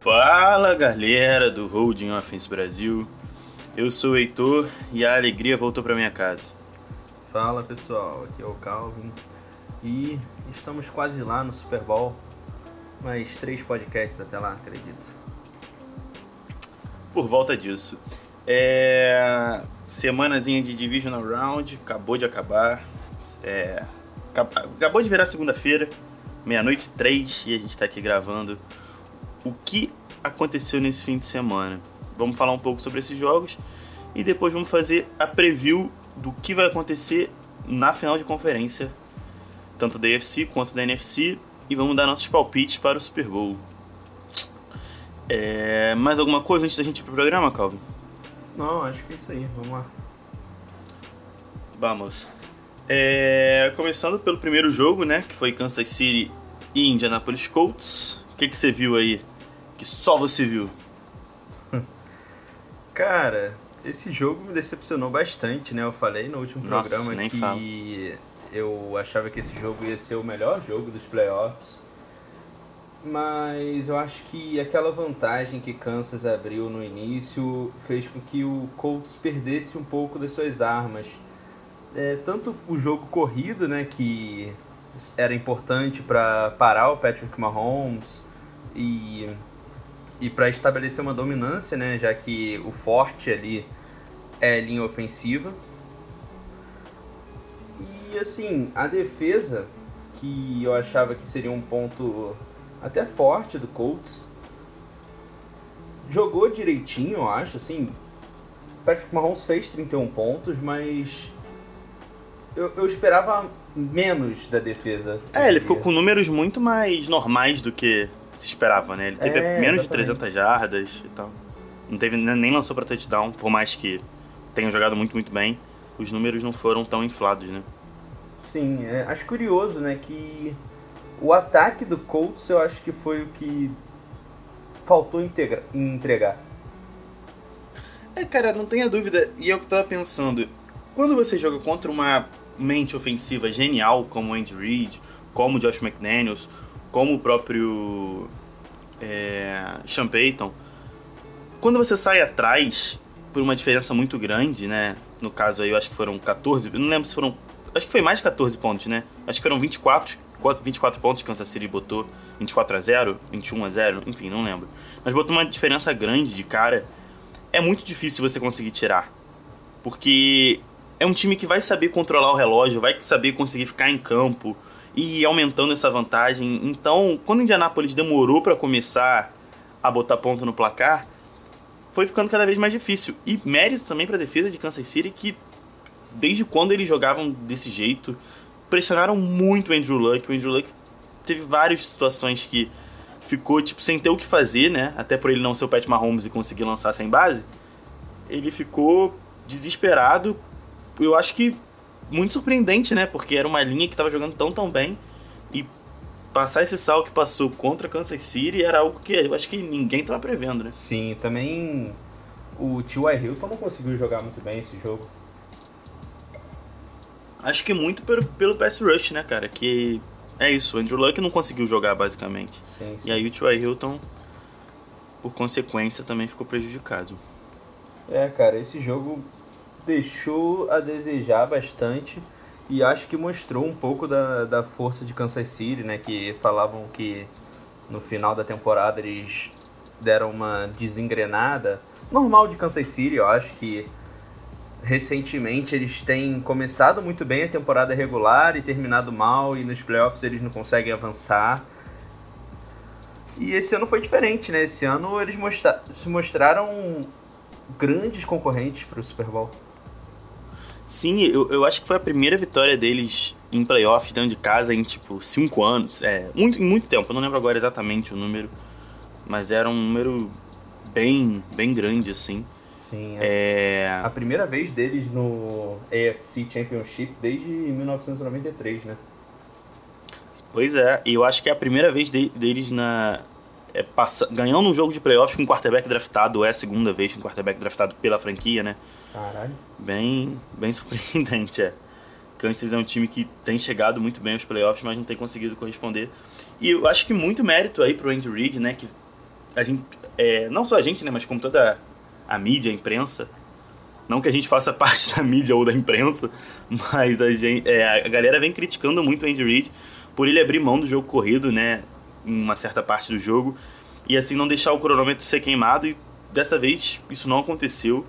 Fala galera do Holding Offense Brasil, eu sou o Heitor e a alegria voltou para minha casa. Fala pessoal, aqui é o Calvin. E estamos quase lá no Super Bowl, mais três podcasts até lá, acredito. Por volta disso, é... semanazinha de Divisional Round, acabou de acabar, é... acabou de virar segunda-feira, meia-noite três e a gente está aqui gravando o que aconteceu nesse fim de semana. Vamos falar um pouco sobre esses jogos e depois vamos fazer a preview do que vai acontecer na final de conferência, tanto da AFC quanto da NFC, e vamos dar nossos palpites para o Super Bowl. É... Mais alguma coisa antes da gente ir pro programa, Calvin? Não, acho que é isso aí. Vamos lá. Vamos. É... Começando pelo primeiro jogo, né? Que foi Kansas City e Indianapolis Colts. O que, que você viu aí? Que só você viu? Cara, esse jogo me decepcionou bastante, né? Eu falei no último Nossa, programa que eu achava que esse jogo ia ser o melhor jogo dos playoffs. Mas eu acho que aquela vantagem que Kansas abriu no início fez com que o Colts perdesse um pouco das suas armas. É, tanto o jogo corrido, né, que era importante para parar o Patrick Mahomes e e para estabelecer uma dominância, né, já que o forte ali é linha ofensiva. E assim, a defesa, que eu achava que seria um ponto até forte do Colts, jogou direitinho, eu acho, assim. Patrick Mahomes fez 31 pontos, mas eu, eu esperava menos da defesa. É, ele ficou com números muito mais normais do que se esperava, né? Ele teve é, menos exatamente. de 300 jardas e tal. Não teve, nem lançou para touchdown, por mais que tenha jogado muito, muito bem. Os números não foram tão inflados, né? Sim, é, acho curioso, né, que o ataque do Colts eu acho que foi o que faltou integra entregar. É, cara, não tenha dúvida. E é o que eu tava pensando. Quando você joga contra uma mente ofensiva genial como o Andy Reid, como o Josh McDaniels, como o próprio é, Sean Payton, quando você sai atrás por uma diferença muito grande, né? No caso aí, eu acho que foram 14, não lembro se foram, acho que foi mais de 14 pontos, né? Acho que foram 24, 24 pontos que Kansas City botou, 24 a 0, 21 a 0, enfim, não lembro. Mas botou uma diferença grande de cara. É muito difícil você conseguir tirar. Porque é um time que vai saber controlar o relógio, vai saber conseguir ficar em campo, e aumentando essa vantagem. Então, quando o Indianapolis demorou para começar a botar ponto no placar, foi ficando cada vez mais difícil. E mérito também para a defesa de Kansas City, que desde quando eles jogavam desse jeito, pressionaram muito o Andrew Luck. O Andrew Luck teve várias situações que ficou tipo sem ter o que fazer, né? Até por ele não ser o Pat Mahomes e conseguir lançar sem base. Ele ficou desesperado. Eu acho que muito surpreendente, né? Porque era uma linha que estava jogando tão, tão bem. E passar esse sal que passou contra Kansas City era algo que eu acho que ninguém estava prevendo, né? Sim, também o T.Y. Hilton não conseguiu jogar muito bem esse jogo. Acho que muito pelo, pelo pass rush, né, cara? Que é isso, o Andrew Luck não conseguiu jogar, basicamente. Sim, sim. E aí o T.Y. Hilton, por consequência, também ficou prejudicado. É, cara, esse jogo deixou a desejar bastante e acho que mostrou um pouco da, da força de Kansas City, né? Que falavam que no final da temporada eles deram uma desengrenada. Normal de Kansas City, eu acho que recentemente eles têm começado muito bem a temporada regular e terminado mal, e nos playoffs eles não conseguem avançar. E esse ano foi diferente, né? Esse ano eles mostra se mostraram grandes concorrentes para o Super Bowl. Sim, eu, eu acho que foi a primeira vitória deles em playoffs dentro de casa em, tipo, cinco anos. É, muito, muito tempo, eu não lembro agora exatamente o número, mas era um número bem, bem grande, assim. Sim, é, é... a primeira vez deles no AFC Championship desde 1993, né? Pois é, e eu acho que é a primeira vez de, deles na, é, passa, ganhando um jogo de playoffs com um quarterback draftado, é a segunda vez com um quarterback draftado pela franquia, né? Caralho. Bem, bem surpreendente, é. Kansas é um time que tem chegado muito bem aos playoffs, mas não tem conseguido corresponder. E eu acho que muito mérito aí pro Andy Reid, né, que a gente, é, não só a gente, né, mas como toda a mídia, a imprensa, não que a gente faça parte da mídia ou da imprensa, mas a, gente, é, a galera vem criticando muito o Andy Reid por ele abrir mão do jogo corrido, né, em uma certa parte do jogo, e assim não deixar o cronômetro ser queimado, e dessa vez isso não aconteceu.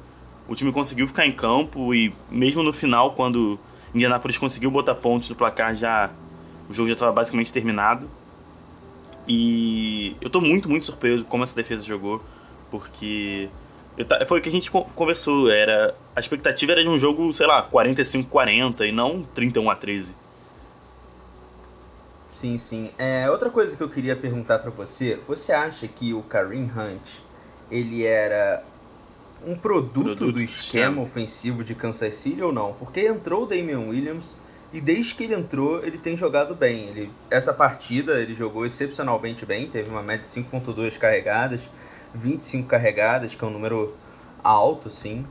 O time conseguiu ficar em campo e mesmo no final, quando Indianapolis conseguiu botar pontos no placar, já o jogo já estava basicamente terminado. E eu tô muito, muito surpreso como essa defesa jogou, porque foi o que a gente conversou, era a expectativa era de um jogo, sei lá, 45-40 e não 31 a 13. Sim, sim. É, outra coisa que eu queria perguntar para você, você acha que o Kareem Hunt, ele era um produto, produto do esquema ofensivo de Kansas City ou não? Porque entrou o Damian Williams e desde que ele entrou, ele tem jogado bem. Ele, essa partida ele jogou excepcionalmente bem, teve uma média de 5.2 carregadas, 25 carregadas, que é um número alto, sim.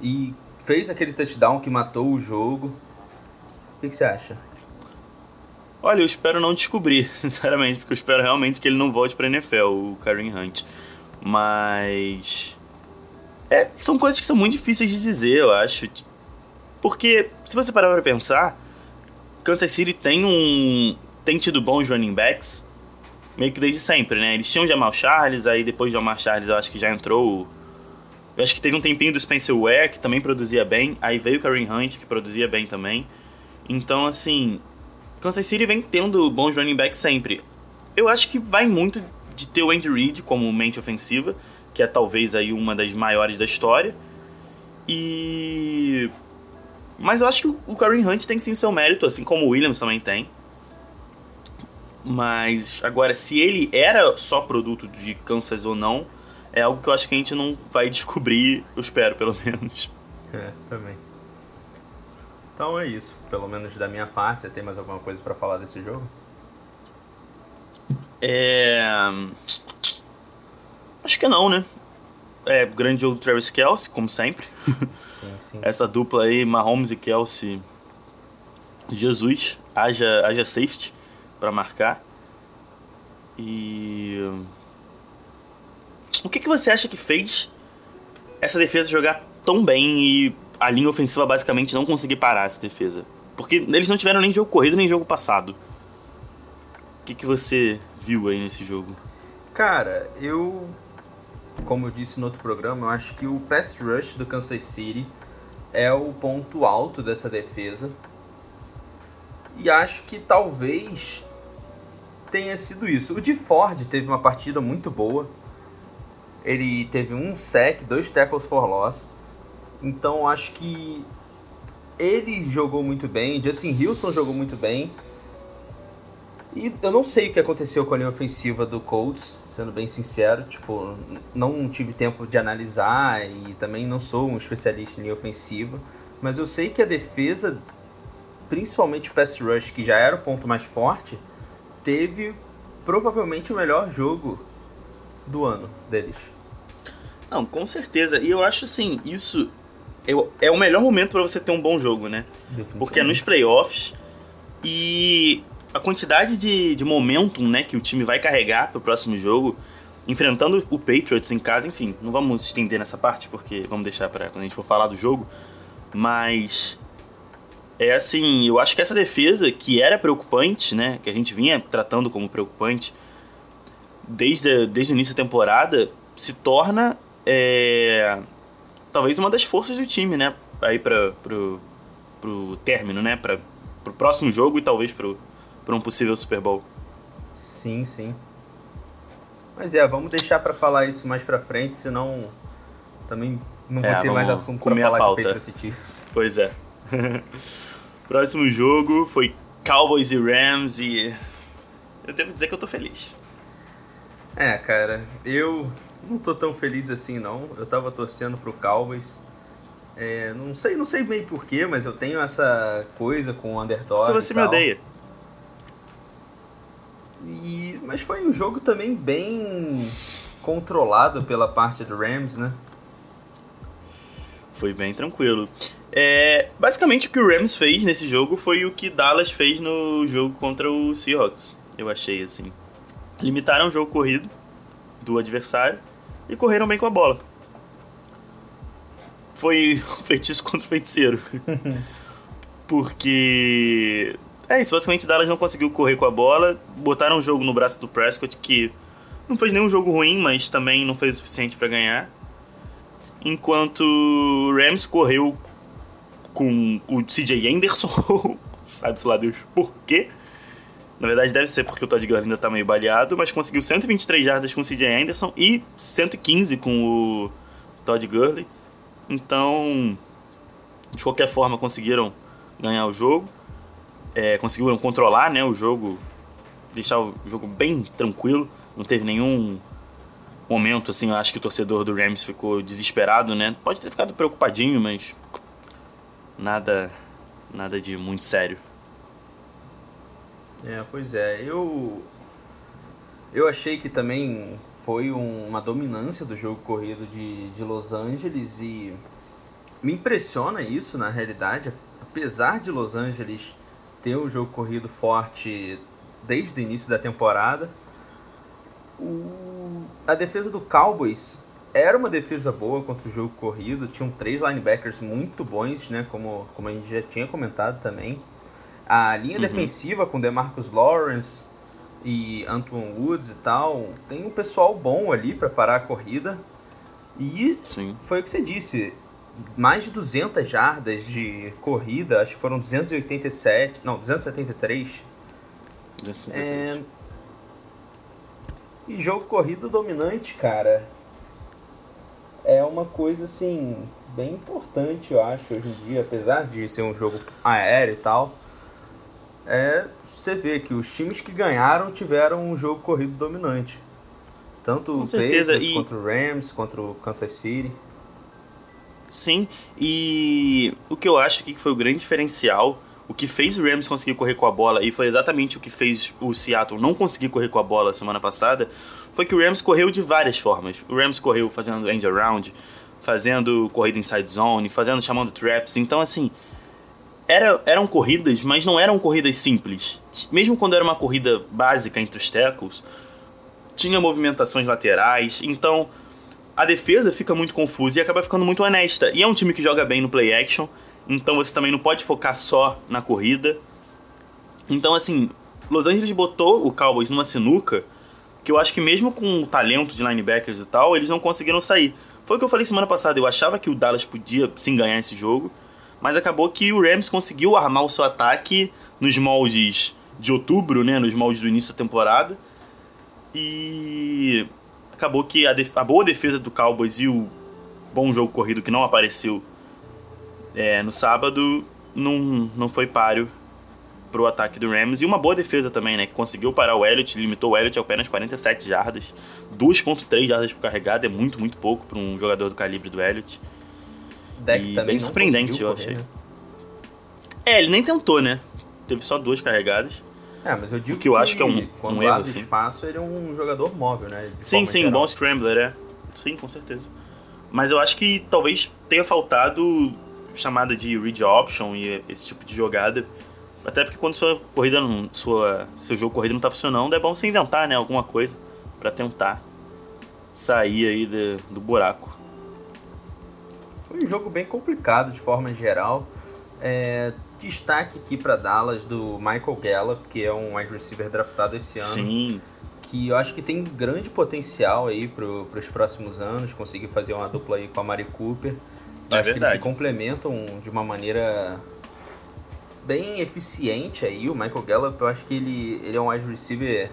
E fez aquele touchdown que matou o jogo. O que, que você acha? Olha, eu espero não descobrir, sinceramente, porque eu espero realmente que ele não volte pra NFL, o Kareem Hunt. Mas. É, são coisas que são muito difíceis de dizer, eu acho. Porque, se você parar pra pensar, Kansas City tem um. tem tido bons running backs meio que desde sempre, né? Eles tinham Jamal Charles, aí depois de Jamal Charles eu acho que já entrou. Eu acho que teve um tempinho do Spencer Ware, que também produzia bem. Aí veio o Kareem Hunt, que produzia bem também. Então, assim, Kansas City vem tendo bons running backs sempre. Eu acho que vai muito de ter o Andy Reid como mente ofensiva, que é talvez aí uma das maiores da história. E mas eu acho que o Kareem Hunt tem sim o seu mérito, assim como o Williams também tem. Mas agora, se ele era só produto de Kansas ou não, é algo que eu acho que a gente não vai descobrir, eu espero pelo menos. É, também. Então é isso, pelo menos da minha parte. Você tem mais alguma coisa para falar desse jogo? É. Acho que não, né? É, grande jogo do Travis Kelsey, como sempre. Sim, sim. Essa dupla aí, Mahomes e Kelsey. Jesus, haja, haja safety para marcar. E. O que, que você acha que fez essa defesa jogar tão bem e a linha ofensiva basicamente não conseguir parar essa defesa? Porque eles não tiveram nem jogo corrido nem jogo passado. O que, que você viu aí nesse jogo? Cara, eu. Como eu disse no outro programa, eu acho que o pass rush do Kansas City é o ponto alto dessa defesa. E acho que talvez tenha sido isso. O de Ford teve uma partida muito boa. Ele teve um sec, dois tackles for loss. Então acho que ele jogou muito bem. Justin Houston jogou muito bem. E eu não sei o que aconteceu com a linha ofensiva do Colts, sendo bem sincero. Tipo, não tive tempo de analisar e também não sou um especialista em linha ofensiva. Mas eu sei que a defesa, principalmente o pass rush, que já era o ponto mais forte, teve provavelmente o melhor jogo do ano deles. Não, com certeza. E eu acho assim, isso é o melhor momento para você ter um bom jogo, né? Porque é nos playoffs e a quantidade de, de momentum né, que o time vai carregar pro próximo jogo, enfrentando o Patriots em casa, enfim, não vamos estender nessa parte porque vamos deixar para quando a gente for falar do jogo, mas é assim, eu acho que essa defesa, que era preocupante, né? Que a gente vinha tratando como preocupante desde, desde o início da temporada, se torna é, talvez uma das forças do time, né? Aí para pro término, né? Para pro próximo jogo e talvez pro um possível Super Bowl. Sim, sim. Mas é, vamos deixar para falar isso mais para frente, senão também não vou é, ter mais assunto para falar pauta. de Patriots Chiefs. Pois é. Próximo jogo foi Cowboys e Rams e eu devo dizer que eu tô feliz. É, cara, eu não tô tão feliz assim não. Eu tava torcendo pro Cowboys. É, não sei, não sei bem porquê, mas eu tenho essa coisa com o underdog. Porque você me odeia. E, mas foi um jogo também bem controlado pela parte do Rams, né? Foi bem tranquilo. É, basicamente o que o Rams fez nesse jogo foi o que Dallas fez no jogo contra o Seahawks, eu achei assim. Limitaram o jogo corrido, do adversário e correram bem com a bola. Foi um feitiço contra o feiticeiro. Porque. É isso, basicamente Dallas não conseguiu correr com a bola, botaram o jogo no braço do Prescott, que não fez nenhum jogo ruim, mas também não fez o suficiente para ganhar. Enquanto o Rams correu com o CJ Anderson, sabe-se lá Deus por quê. Na verdade, deve ser porque o Todd Gurley ainda tá meio baleado, mas conseguiu 123 jardas com o CJ Anderson e 115 com o Todd Gurley. Então, de qualquer forma, conseguiram ganhar o jogo. É, conseguiram controlar né, o jogo, deixar o jogo bem tranquilo. Não teve nenhum momento, assim, eu acho que o torcedor do Rams ficou desesperado, né? Pode ter ficado preocupadinho, mas nada, nada de muito sério. É, pois é. Eu eu achei que também foi um, uma dominância do jogo corrido de, de Los Angeles e me impressiona isso na realidade, apesar de Los Angeles ter um jogo corrido forte desde o início da temporada. O, a defesa do Cowboys era uma defesa boa contra o jogo corrido, tinham três linebackers muito bons, né, como, como a gente já tinha comentado também. A linha uhum. defensiva com DeMarcus Lawrence e Antoine Woods e tal, tem um pessoal bom ali para parar a corrida. E Sim. foi o que você disse, mais de 200 jardas de corrida, acho que foram 287, não, 273. 273. É... E jogo corrido dominante, cara. É uma coisa assim, bem importante, eu acho, hoje em dia, apesar de ser um jogo aéreo e tal é você vê que os times que ganharam tiveram um jogo corrido dominante. Tanto Com o e... contra o Rams, contra o Kansas City. Sim, e o que eu acho que foi o grande diferencial, o que fez o Rams conseguir correr com a bola e foi exatamente o que fez o Seattle não conseguir correr com a bola semana passada, foi que o Rams correu de várias formas. O Rams correu fazendo end around, fazendo corrida inside zone, fazendo chamando traps. Então assim, era, eram corridas, mas não eram corridas simples. Mesmo quando era uma corrida básica entre os tackles, tinha movimentações laterais, então a defesa fica muito confusa e acaba ficando muito honesta. E é um time que joga bem no play action, então você também não pode focar só na corrida. Então, assim, Los Angeles botou o Cowboys numa sinuca que eu acho que mesmo com o talento de linebackers e tal, eles não conseguiram sair. Foi o que eu falei semana passada, eu achava que o Dallas podia sim ganhar esse jogo, mas acabou que o Rams conseguiu armar o seu ataque nos moldes de outubro, né, nos moldes do início da temporada. E acabou que a, a boa defesa do Cowboys e o bom jogo corrido que não apareceu é, no sábado não, não foi páreo pro ataque do Rams. E uma boa defesa também, né? Que conseguiu parar o Elliott, limitou o Elliott a apenas 47 jardas. 2.3 jardas por carregada é muito, muito pouco para um jogador do calibre do Elliott. Deck e bem surpreendente, eu achei. Né? É, ele nem tentou, né? Teve só duas carregadas. É, mas eu digo que, que eu acho que é um, quando um erro, assim. espaço, ele é um jogador móvel, né? sim, sim, um bom scrambler, é. Sim, com certeza. Mas eu acho que talvez tenha faltado chamada de read option e esse tipo de jogada. Até porque quando sua corrida não, sua, seu jogo corrida não tá funcionando, é bom você inventar, né, alguma coisa para tentar sair aí de, do buraco. Foi um jogo bem complicado de forma geral. É, destaque aqui para Dallas do Michael Gallup, que é um wide receiver draftado esse ano. Sim. Que eu acho que tem grande potencial aí para os próximos anos, conseguir fazer uma dupla aí com a Mari Cooper. Eu é acho verdade. que eles se complementam de uma maneira bem eficiente aí. O Michael Gallup, eu acho que ele, ele é um wide receiver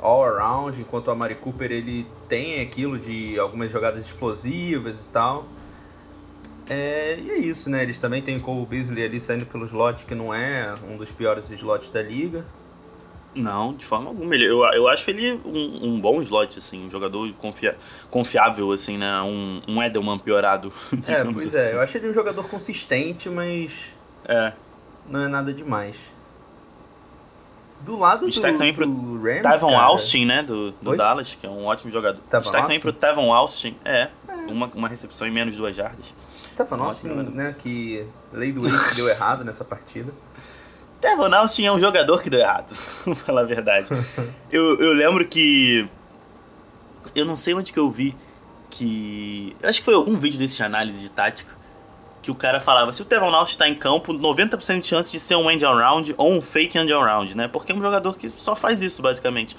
all around, enquanto a Mari Cooper ele tem aquilo de algumas jogadas explosivas e tal. É, e é isso, né? Eles também têm o Cole Beasley ali saindo pelo slot, que não é um dos piores slots da liga. Não, de forma alguma. Ele, eu, eu acho ele um, um bom slot, assim, um jogador confia, confiável, assim, né? Um, um Edelman piorado. É, pois é, assim. é. Eu acho ele um jogador consistente, mas. É. Não é nada demais. Do lado Destaque do, também pro do Rams, Tavon cara... Austin, né? Do, do Dallas, que é um ótimo jogador. Tavon Destaque Austin? também pro Tavon Austin. É, é. Uma, uma recepção em menos de duas jardas. Tavon Austin, né? Que lei do ex deu errado nessa partida. Austin é um jogador que deu errado, vou falar a verdade. eu, eu lembro que Eu não sei onde que eu vi que. Eu acho que foi algum vídeo desse de análise de tática. Que o cara falava: se o Tevon Knox está em campo, 90% de chance de ser um end around ou um fake end around, né? Porque é um jogador que só faz isso, basicamente.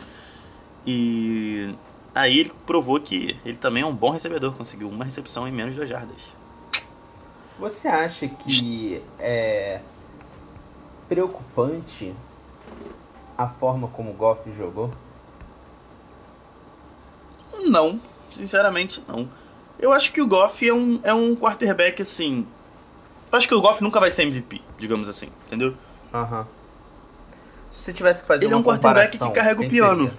E aí ele provou que ele também é um bom recebedor, conseguiu uma recepção em menos de duas jardas. Você acha que é preocupante a forma como o Goff jogou? Não, sinceramente não. Eu acho que o Goff é um, é um quarterback assim. Eu acho que o Goff nunca vai ser MVP, digamos assim, entendeu? Aham. Uhum. Se você tivesse que fazer Ele é um quarterback que carrega o piano.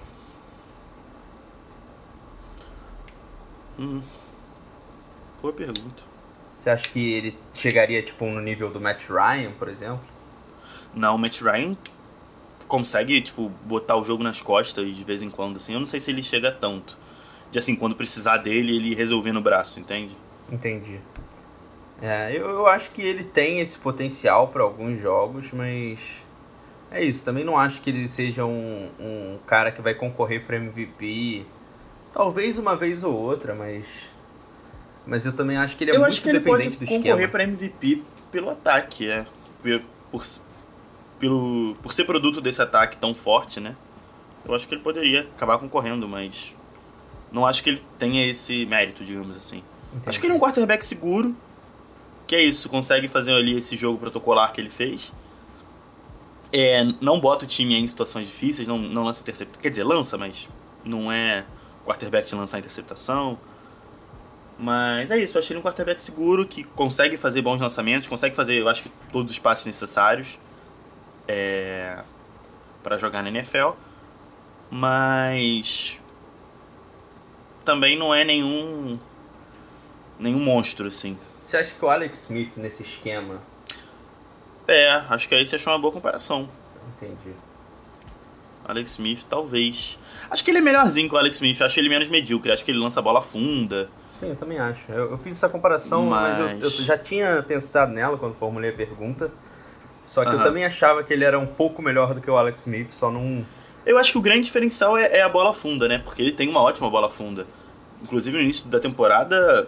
Hum. Boa pergunta. Você acha que ele chegaria tipo no nível do Matt Ryan, por exemplo? Não, o Matt Ryan consegue tipo botar o jogo nas costas de vez em quando assim. Eu não sei se ele chega tanto de assim, quando precisar dele, ele resolver no braço, entende? Entendi. É, eu, eu acho que ele tem esse potencial para alguns jogos, mas é isso. Também não acho que ele seja um, um cara que vai concorrer para MVP. Talvez uma vez ou outra, mas mas eu também acho que ele é eu muito acho que ele pode concorrer para MVP pelo ataque, é. Por, por, pelo, por ser produto desse ataque tão forte, né? Eu acho que ele poderia acabar concorrendo, mas não acho que ele tenha esse mérito, digamos assim. Entendi. Acho que ele é um quarterback seguro, que é isso, consegue fazer ali esse jogo protocolar que ele fez. É, não bota o time em situações difíceis, não, não lança interceptação. Quer dizer, lança, mas não é quarterback de lançar interceptação. Mas é isso, eu achei ele um quarterback seguro que consegue fazer bons lançamentos, consegue fazer, eu acho que, todos os passes necessários é, para jogar na NFL. Mas também não é nenhum nenhum monstro assim. Você acha que o Alex Smith nesse esquema? É, acho que aí você achou uma boa comparação. Entendi. Alex Smith, talvez. Acho que ele é melhorzinho que o Alex Smith, acho ele menos medíocre, acho que ele lança a bola funda. Sim, eu também acho. Eu, eu fiz essa comparação, mas, mas eu, eu, já tinha pensado nela quando formulei a pergunta. Só que uh -huh. eu também achava que ele era um pouco melhor do que o Alex Smith, só não. Eu acho que o grande diferencial é, é a bola funda, né? Porque ele tem uma ótima bola funda. Inclusive no início da temporada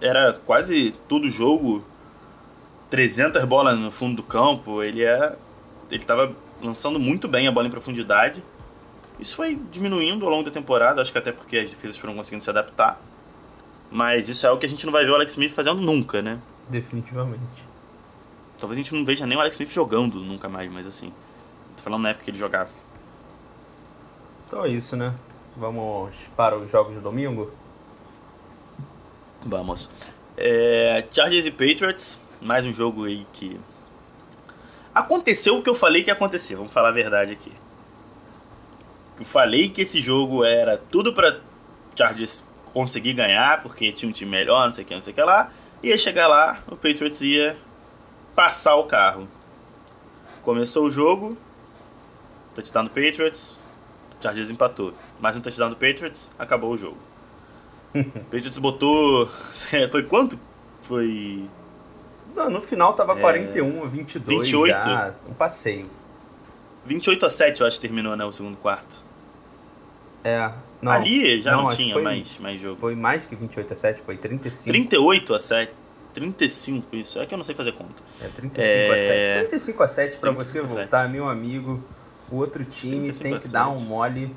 era quase todo jogo 300 bolas no fundo do campo. Ele é ele estava lançando muito bem a bola em profundidade. Isso foi diminuindo ao longo da temporada, acho que até porque as defesas foram conseguindo se adaptar. Mas isso é o que a gente não vai ver o Alex Smith fazendo nunca, né? Definitivamente. Talvez a gente não veja nem o Alex Smith jogando nunca mais, mas assim. Tô falando na época que ele jogava. Então é isso, né? Vamos para os jogos de domingo? Vamos. É, Chargers e Patriots, mais um jogo aí que. Aconteceu o que eu falei que ia acontecer, vamos falar a verdade aqui. Eu falei que esse jogo era tudo para Chargers conseguir ganhar, porque tinha um time melhor, não sei o que, não sei o que lá. Ia chegar lá, o Patriots ia passar o carro. Começou o jogo, touchdown do Patriots, Chargers empatou. Mais um touchdown do Patriots, acabou o jogo. Patriots botou. Foi quanto? Foi. Não, no final tava é... 41 a 22. 28? Já, um passeio. 28 a 7, eu acho que terminou, né? O segundo quarto. É. Não, Ali já não, não tinha foi, mais, mais jogo. Foi mais que 28 a 7, foi 35. 38 a 7. 35, isso. É que eu não sei fazer conta. É 35 é... a 7. 35 a 7 pra você voltar, meu amigo. O outro time tem que dar um mole.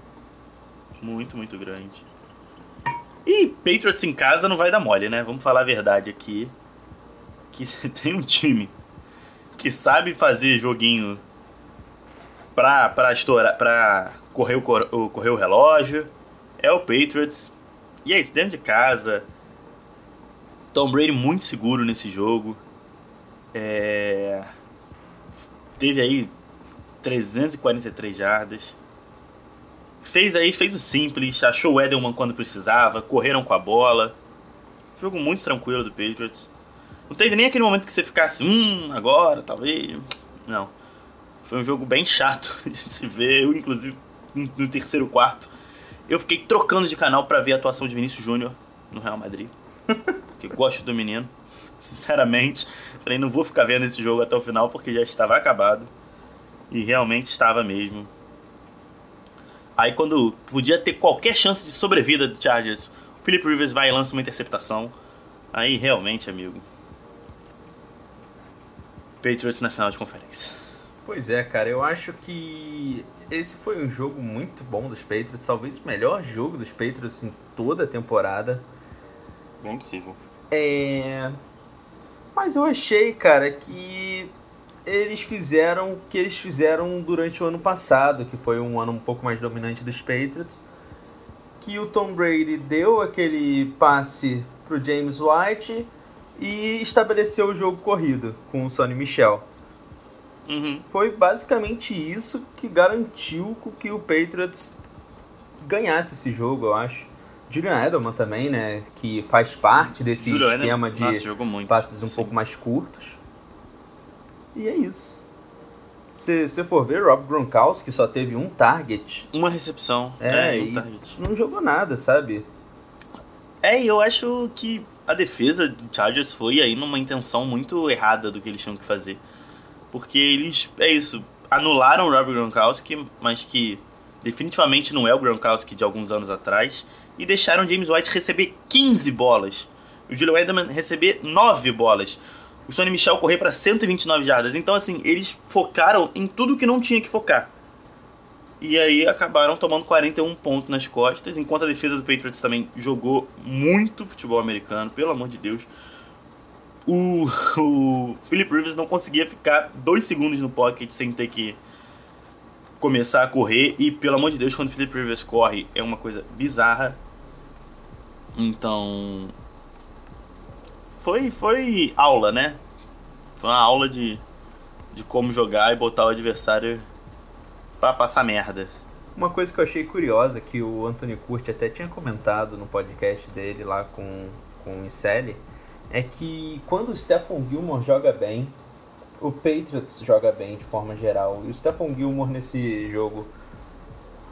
Muito, muito grande. E Patriots em casa não vai dar mole, né? Vamos falar a verdade aqui. Que você tem um time que sabe fazer joguinho pra, pra estourar, pra correr o, correr o relógio. É o Patriots. E é isso, dentro de casa. Tom Brady muito seguro nesse jogo. É... Teve aí 343 jardas. Fez aí, fez o simples, achou o Edelman quando precisava, correram com a bola. Jogo muito tranquilo do Patriots. Não teve nem aquele momento que você ficasse, hum, agora, talvez. Não. Foi um jogo bem chato de se ver. Eu, inclusive, no terceiro quarto, eu fiquei trocando de canal para ver a atuação de Vinícius Júnior no Real Madrid. Porque gosto do menino. Sinceramente, falei, não vou ficar vendo esse jogo até o final porque já estava acabado. E realmente estava mesmo. Aí quando podia ter qualquer chance de sobrevida do Chargers, o Philip Rivers vai e lança uma interceptação. Aí realmente, amigo. Patriots na final de conferência. Pois é, cara, eu acho que esse foi um jogo muito bom dos Patriots, talvez o melhor jogo dos Patriots em toda a temporada. Bem possível. É. Mas eu achei, cara, que eles fizeram o que eles fizeram durante o ano passado, que foi um ano um pouco mais dominante dos Patriots. Que o Tom Brady deu aquele passe pro James White e estabeleceu o jogo corrido com o Sonny Michel. Uhum. Foi basicamente isso que garantiu que o Patriots ganhasse esse jogo, eu acho. Julian Edelman também, né? Que faz parte desse Julian esquema de Nossa, passes um Sim. pouco mais curtos. E é isso. Se você for ver, Rob Gronkowski só teve um target. Uma recepção. É, é um target. não jogou nada, sabe? É, eu acho que a defesa do Chargers foi aí numa intenção muito errada do que eles tinham que fazer. Porque eles, é isso, anularam o Rob Gronkowski, mas que definitivamente não é o Gronkowski de alguns anos atrás, e deixaram James White receber 15 bolas. O Julio Edelman receber 9 bolas. O Sonny Michel correr para 129 jardas. Então, assim, eles focaram em tudo que não tinha que focar. E aí acabaram tomando 41 pontos nas costas, enquanto a defesa do Patriots também jogou muito futebol americano, pelo amor de Deus. O, o Philip Rivers não conseguia ficar dois segundos no pocket sem ter que começar a correr. E pelo amor de Deus, quando o Philip Rivers corre, é uma coisa bizarra. Então. Foi, foi aula, né? Foi uma aula de, de como jogar e botar o adversário para passar merda. Uma coisa que eu achei curiosa, que o Anthony Curti até tinha comentado no podcast dele lá com, com o Incelli, é que quando o Stephon Gilmore joga bem, o Patriots joga bem de forma geral. E o Stephon Gilmore nesse jogo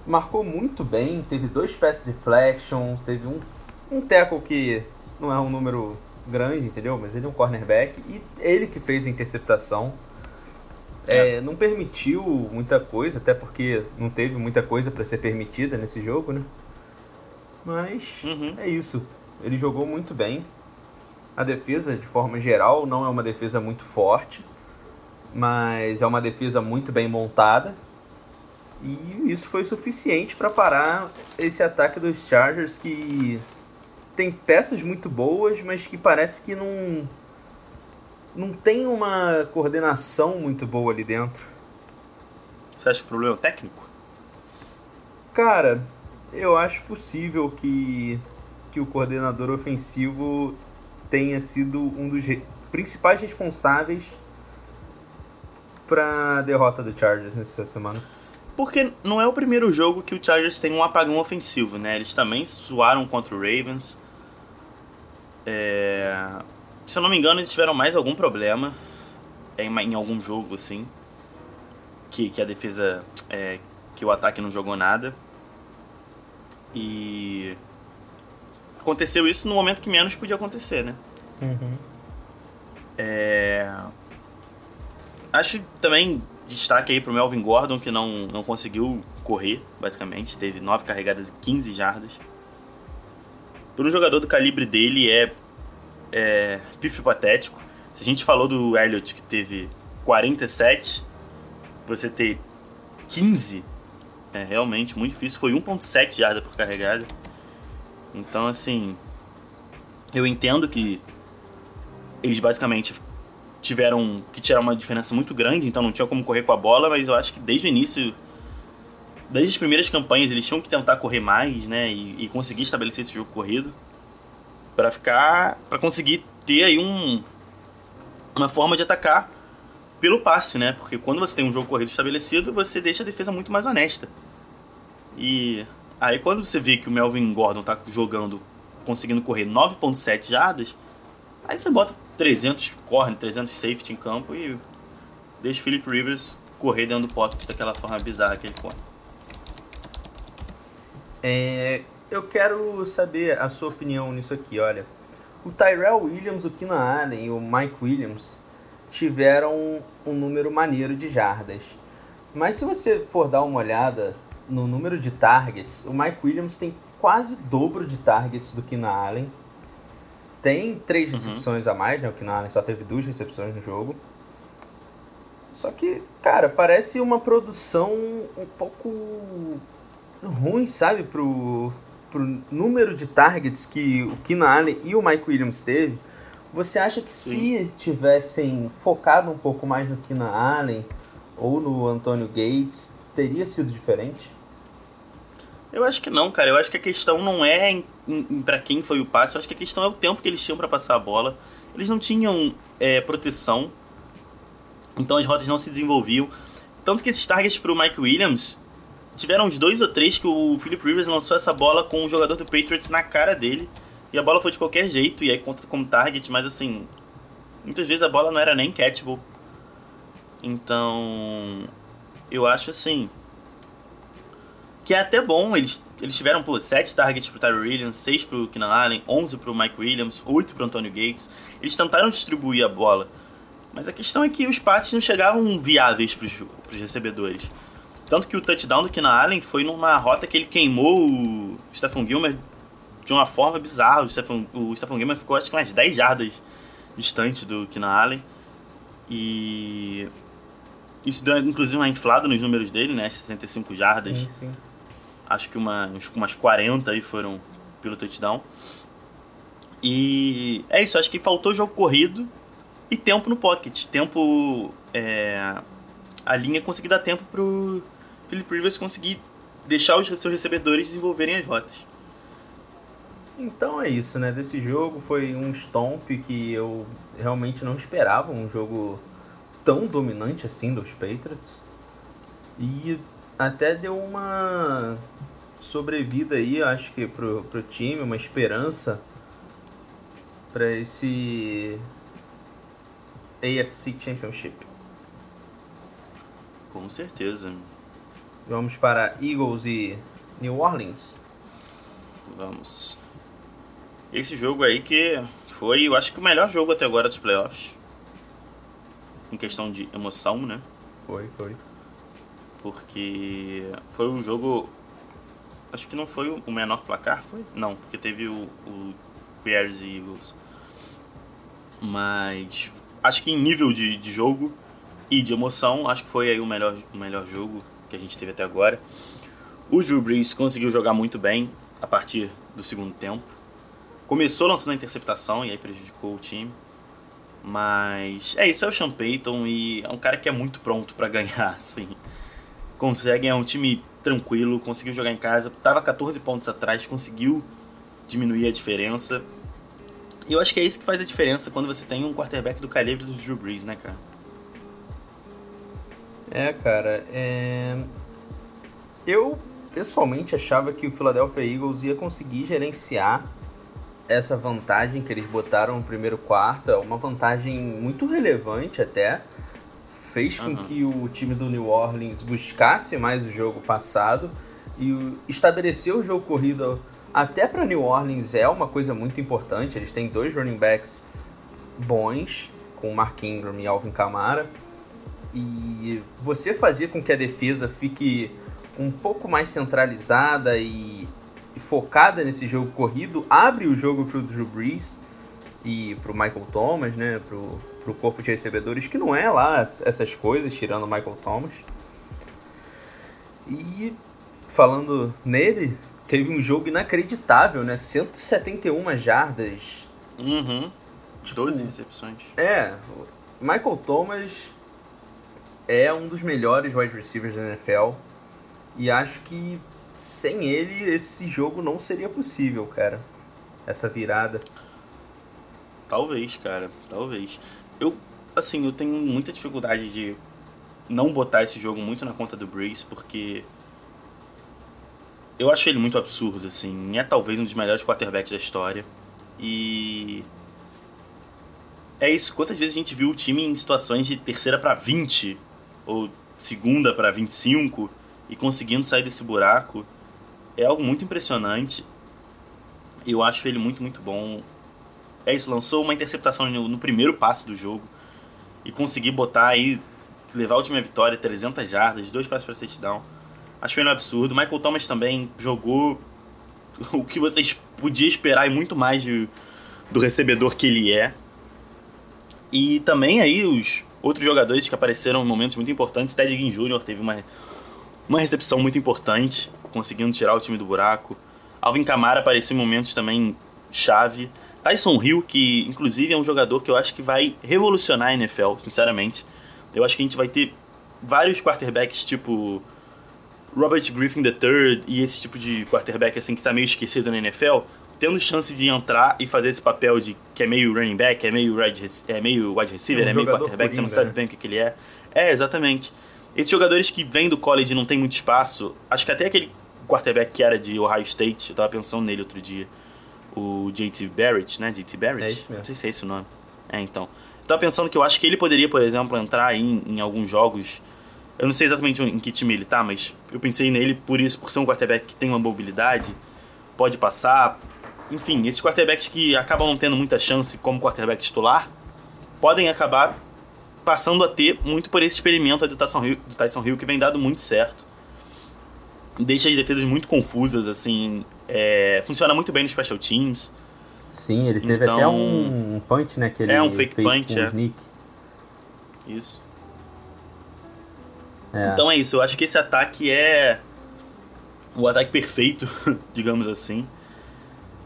marcou muito bem, teve dois pass deflections, teve um, um tackle que não é um número grande, entendeu? Mas ele é um cornerback e ele que fez a interceptação. É. É, não permitiu muita coisa, até porque não teve muita coisa para ser permitida nesse jogo, né? Mas uhum. é isso. Ele jogou muito bem. A defesa, de forma geral, não é uma defesa muito forte, mas é uma defesa muito bem montada. E isso foi suficiente para parar esse ataque dos Chargers que tem peças muito boas, mas que parece que não não tem uma coordenação muito boa ali dentro. Você acha que o problema é técnico? Cara, eu acho possível que, que o coordenador ofensivo tenha sido um dos principais responsáveis para a derrota do Chargers nessa semana. Porque não é o primeiro jogo que o Chargers tem um apagão ofensivo, né? Eles também suaram contra o Ravens. É... Se eu não me engano, eles tiveram mais algum problema em, em algum jogo, assim. Que, que a defesa. É, que o ataque não jogou nada. E. Aconteceu isso no momento que menos podia acontecer, né? Uhum. É... Acho também destaque aí pro Melvin Gordon, que não, não conseguiu correr, basicamente. Teve 9 carregadas e 15 jardas. Por um jogador do calibre dele, é, é pifo patético. Se a gente falou do Elliott, que teve 47, você ter 15 é realmente muito difícil. Foi 1.7 jarda por carregada. Então, assim, eu entendo que eles basicamente tiveram que tirar uma diferença muito grande, então não tinha como correr com a bola, mas eu acho que desde o início, desde as primeiras campanhas, eles tinham que tentar correr mais, né, e, e conseguir estabelecer esse jogo corrido para ficar, para conseguir ter aí um uma forma de atacar pelo passe, né? Porque quando você tem um jogo corrido estabelecido, você deixa a defesa muito mais honesta. E aí quando você vê que o Melvin Gordon tá jogando, conseguindo correr 9.7 jardas, aí você bota 300 corner, 300 safety em campo e deixa o Philip Rivers correr dentro do pocket daquela forma bizarra que ele corre. É, eu quero saber a sua opinião nisso aqui, olha. O Tyrell Williams, o Keenan Allen e o Mike Williams tiveram um número maneiro de jardas. Mas se você for dar uma olhada no número de targets, o Mike Williams tem quase dobro de targets do que na Allen. Tem três uhum. recepções uhum. a mais, né? O que na Allen só teve duas recepções no jogo. Só que, cara, parece uma produção um pouco ruim, sabe, pro, pro número de targets que o Keenan Allen e o Mike Williams teve. Você acha que Sim. se tivessem focado um pouco mais no Keenan Allen ou no Antonio Gates, teria sido diferente? Eu acho que não, cara. Eu acho que a questão não é em, em, para quem foi o passe. Eu acho que a questão é o tempo que eles tinham para passar a bola. Eles não tinham é, proteção então as rotas não se desenvolviam. Tanto que esses targets para o Mike Williams tiveram uns dois ou três que o Philip Rivers lançou essa bola com o jogador do Patriots na cara dele. E a bola foi de qualquer jeito, e aí conta como target, mas assim. Muitas vezes a bola não era nem catchable. Então. Eu acho assim. Que é até bom, eles, eles tiveram pô, 7 targets pro Tyree Williams, 6 pro Keenan Allen, 11 pro Mike Williams, 8 pro Antonio Gates. Eles tentaram distribuir a bola. Mas a questão é que os passes não chegavam viáveis para os recebedores. Tanto que o touchdown do Keenan Allen foi numa rota que ele queimou o Stephen Gilmer de uma forma bizarra. O Stephen, o Stephen Gilmer ficou acho que umas 10 jardas distante do Keenan Allen. E isso deu inclusive uma inflada nos números dele, né? 75 jardas. Sim, sim. Acho que uma, umas 40 aí foram pelo touchdown. E é isso, acho que faltou jogo corrido e tempo no pocket. Tempo. É, a linha conseguir dar tempo pro Philip Rivers conseguir deixar os seus recebedores desenvolverem as rotas. Então é isso, né? Desse jogo foi um stomp que eu realmente não esperava, um jogo tão dominante assim dos Patriots. E até deu uma sobrevida aí, acho que pro, pro time, uma esperança para esse AFC Championship. Com certeza. Vamos para Eagles e New Orleans. Vamos. Esse jogo aí que foi, eu acho que o melhor jogo até agora dos playoffs. Em questão de emoção, né? Foi, foi. Porque foi um jogo. Acho que não foi o menor placar, foi? Não, porque teve o, o Bears e Eagles. Mas acho que em nível de, de jogo e de emoção, acho que foi aí o melhor, o melhor jogo que a gente teve até agora. O Drew Brees conseguiu jogar muito bem a partir do segundo tempo. Começou lançando a interceptação e aí prejudicou o time. Mas é isso, é o Sean Payton e é um cara que é muito pronto para ganhar, assim. Consegue, é um time tranquilo, conseguiu jogar em casa, tava 14 pontos atrás, conseguiu diminuir a diferença e eu acho que é isso que faz a diferença quando você tem um quarterback do calibre do Drew Brees, né, cara? É, cara, é... eu pessoalmente achava que o Philadelphia Eagles ia conseguir gerenciar essa vantagem que eles botaram no primeiro quarto, é uma vantagem muito relevante até, fez com uhum. que o time do New Orleans buscasse mais o jogo passado e estabeleceu o jogo corrido até para New Orleans é uma coisa muito importante. Eles têm dois running backs bons, com Mark Ingram e Alvin Kamara. E você fazer com que a defesa fique um pouco mais centralizada e, e focada nesse jogo corrido abre o jogo para o Drew Brees e para o Michael Thomas, né? Para o corpo de recebedores, que não é lá essas coisas, tirando o Michael Thomas. E falando nele, teve um jogo inacreditável, né? 171 jardas. Uhum. Tipo, 12 recepções. É. Michael Thomas é um dos melhores wide receivers da NFL. E acho que sem ele esse jogo não seria possível, cara. Essa virada. Talvez, cara. Talvez. Eu, assim, eu tenho muita dificuldade de não botar esse jogo muito na conta do Brace, porque eu acho ele muito absurdo, assim. É talvez um dos melhores quarterbacks da história. E. É isso. Quantas vezes a gente viu o time em situações de terceira para 20 ou segunda para 25 e conseguindo sair desse buraco? É algo muito impressionante. Eu acho ele muito, muito bom. É isso, lançou uma interceptação no, no primeiro passe do jogo e conseguir botar aí, levar time à vitória, 300 jardas, dois passos para touchdown Acho meio absurdo. Michael Thomas também jogou o que vocês podiam esperar e muito mais de, do recebedor que ele é. E também aí os outros jogadores que apareceram em momentos muito importantes. Ted Ginn Jr. teve uma, uma recepção muito importante, conseguindo tirar o time do buraco. Alvin Kamara apareceu em momentos também chave. Tyson Hill, que inclusive é um jogador que eu acho que vai revolucionar a NFL, sinceramente. Eu acho que a gente vai ter vários quarterbacks tipo Robert Griffin III e esse tipo de quarterback assim que tá meio esquecido na NFL, tendo chance de entrar e fazer esse papel de que é meio running back, é meio wide, é meio wide receiver, é, um é meio quarterback, você não sabe né? bem o que, que ele é. É, exatamente. Esses jogadores que vêm do college e não tem muito espaço, acho que até aquele quarterback que era de Ohio State, eu tava pensando nele outro dia, o JT Barrett, né? JT Barrett? É não sei se é esse o nome. É, então. Eu tava pensando que eu acho que ele poderia, por exemplo, entrar em, em alguns jogos eu não sei exatamente em que time ele tá, mas eu pensei nele por isso, por ser um quarterback que tem uma mobilidade, pode passar. Enfim, esses quarterbacks que acabam não tendo muita chance como quarterback titular, podem acabar passando a ter muito por esse experimento do Tyson Hill, do Tyson Hill que vem dado muito certo. Deixa as defesas muito confusas, assim. É, funciona muito bem no special teams. Sim, ele teve então, até um punch, né? Que ele é um fake punch, é. Sneak. Isso. É. Então é isso, eu acho que esse ataque é o ataque perfeito, digamos assim.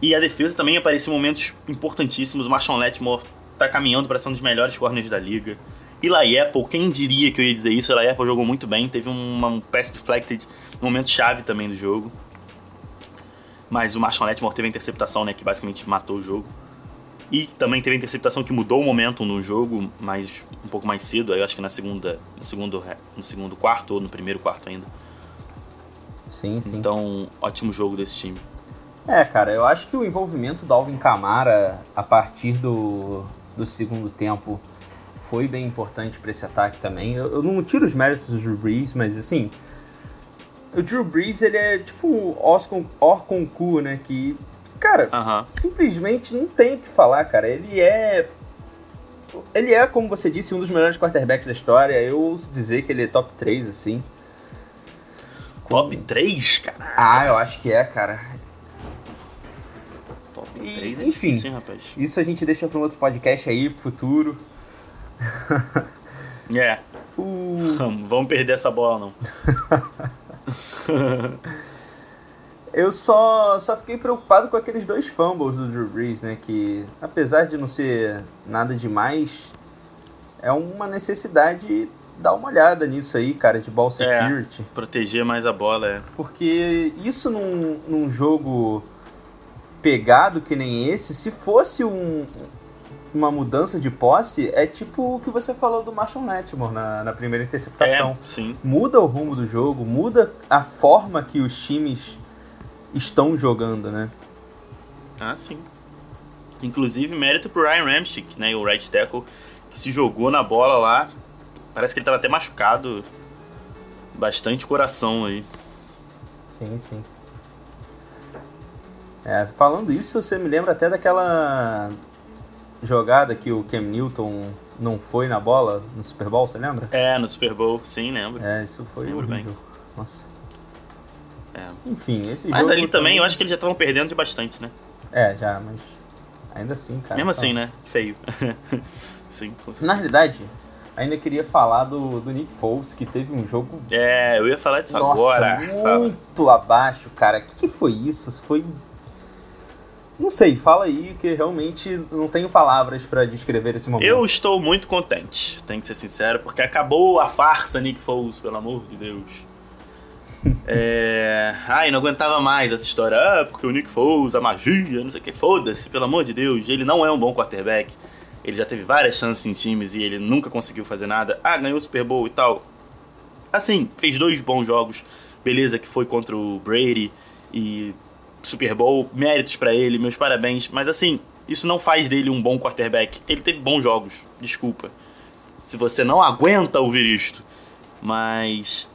E a defesa também apareceu em momentos importantíssimos. O Marshawn Letmore tá caminhando para ser um dos melhores corners da liga. Eli Apple, quem diria que eu ia dizer isso? Eli Apple jogou muito bem, teve um, um pass deflected no momento chave também do jogo. Mas o Marshawn Letmore teve a interceptação, né, que basicamente matou o jogo. E também teve a interceptação que mudou o momento no jogo, mas um pouco mais cedo, eu acho que na segunda, no segundo, no segundo quarto ou no primeiro quarto ainda. Sim, sim. Então, ótimo jogo desse time. É, cara, eu acho que o envolvimento do Alvin Kamara a partir do, do segundo tempo foi bem importante para esse ataque também. Eu, eu, não tiro os méritos do Drew Brees, mas assim, o Drew Brees ele é tipo o Oscar Orconcu, né, que Cara, uhum. simplesmente não tem o que falar, cara. Ele é. Ele é, como você disse, um dos melhores quarterbacks da história. Eu ouso dizer que ele é top 3, assim. Top 3, cara? Ah, eu acho que é, cara. Top 3 é enfim, difícil, rapaz? Isso a gente deixa para um outro podcast aí, pro futuro. É. Uh... Vamos perder essa bola, não. Eu só, só fiquei preocupado com aqueles dois fumbles do Drew Brees, né? Que, apesar de não ser nada demais, é uma necessidade dar uma olhada nisso aí, cara, de ball é, security. É, proteger mais a bola, é. Porque isso num, num jogo pegado que nem esse, se fosse um, uma mudança de posse, é tipo o que você falou do Marshall Netmore na, na primeira interceptação. É, sim. Muda o rumo do jogo, muda a forma que os times estão jogando, né? Ah, sim. Inclusive, mérito pro Ryan Ramchick, né, o right tackle, que se jogou na bola lá. Parece que ele tava até machucado. Bastante coração aí. Sim, sim. É, falando isso, você me lembra até daquela jogada que o Cam Newton não foi na bola no Super Bowl, você lembra? É, no Super Bowl, sim, lembro. É, isso foi lembro horrível. Bem. Nossa. É. Enfim, esse Mas ali também eu acho que eles já estavam perdendo de bastante, né? É, já, mas ainda assim, cara. Mesmo assim, né? Feio. Sim, Na realidade, ainda queria falar do, do Nick Foles, que teve um jogo. É, eu ia falar disso Nossa, agora. Muito Fala. abaixo, cara. O que, que foi isso? Foi. Não sei, fala aí, que realmente não tenho palavras para descrever esse momento. Eu estou muito contente, tenho que ser sincero, porque acabou a farsa Nick Foles, pelo amor de Deus. É... Ai, não aguentava mais essa história. Ah, porque o Nick Foles, a magia, não sei o que. Foda-se, pelo amor de Deus. Ele não é um bom quarterback. Ele já teve várias chances em times e ele nunca conseguiu fazer nada. Ah, ganhou o Super Bowl e tal. Assim, fez dois bons jogos. Beleza, que foi contra o Brady e Super Bowl. Méritos para ele, meus parabéns. Mas assim, isso não faz dele um bom quarterback. Ele teve bons jogos, desculpa. Se você não aguenta ouvir isto. Mas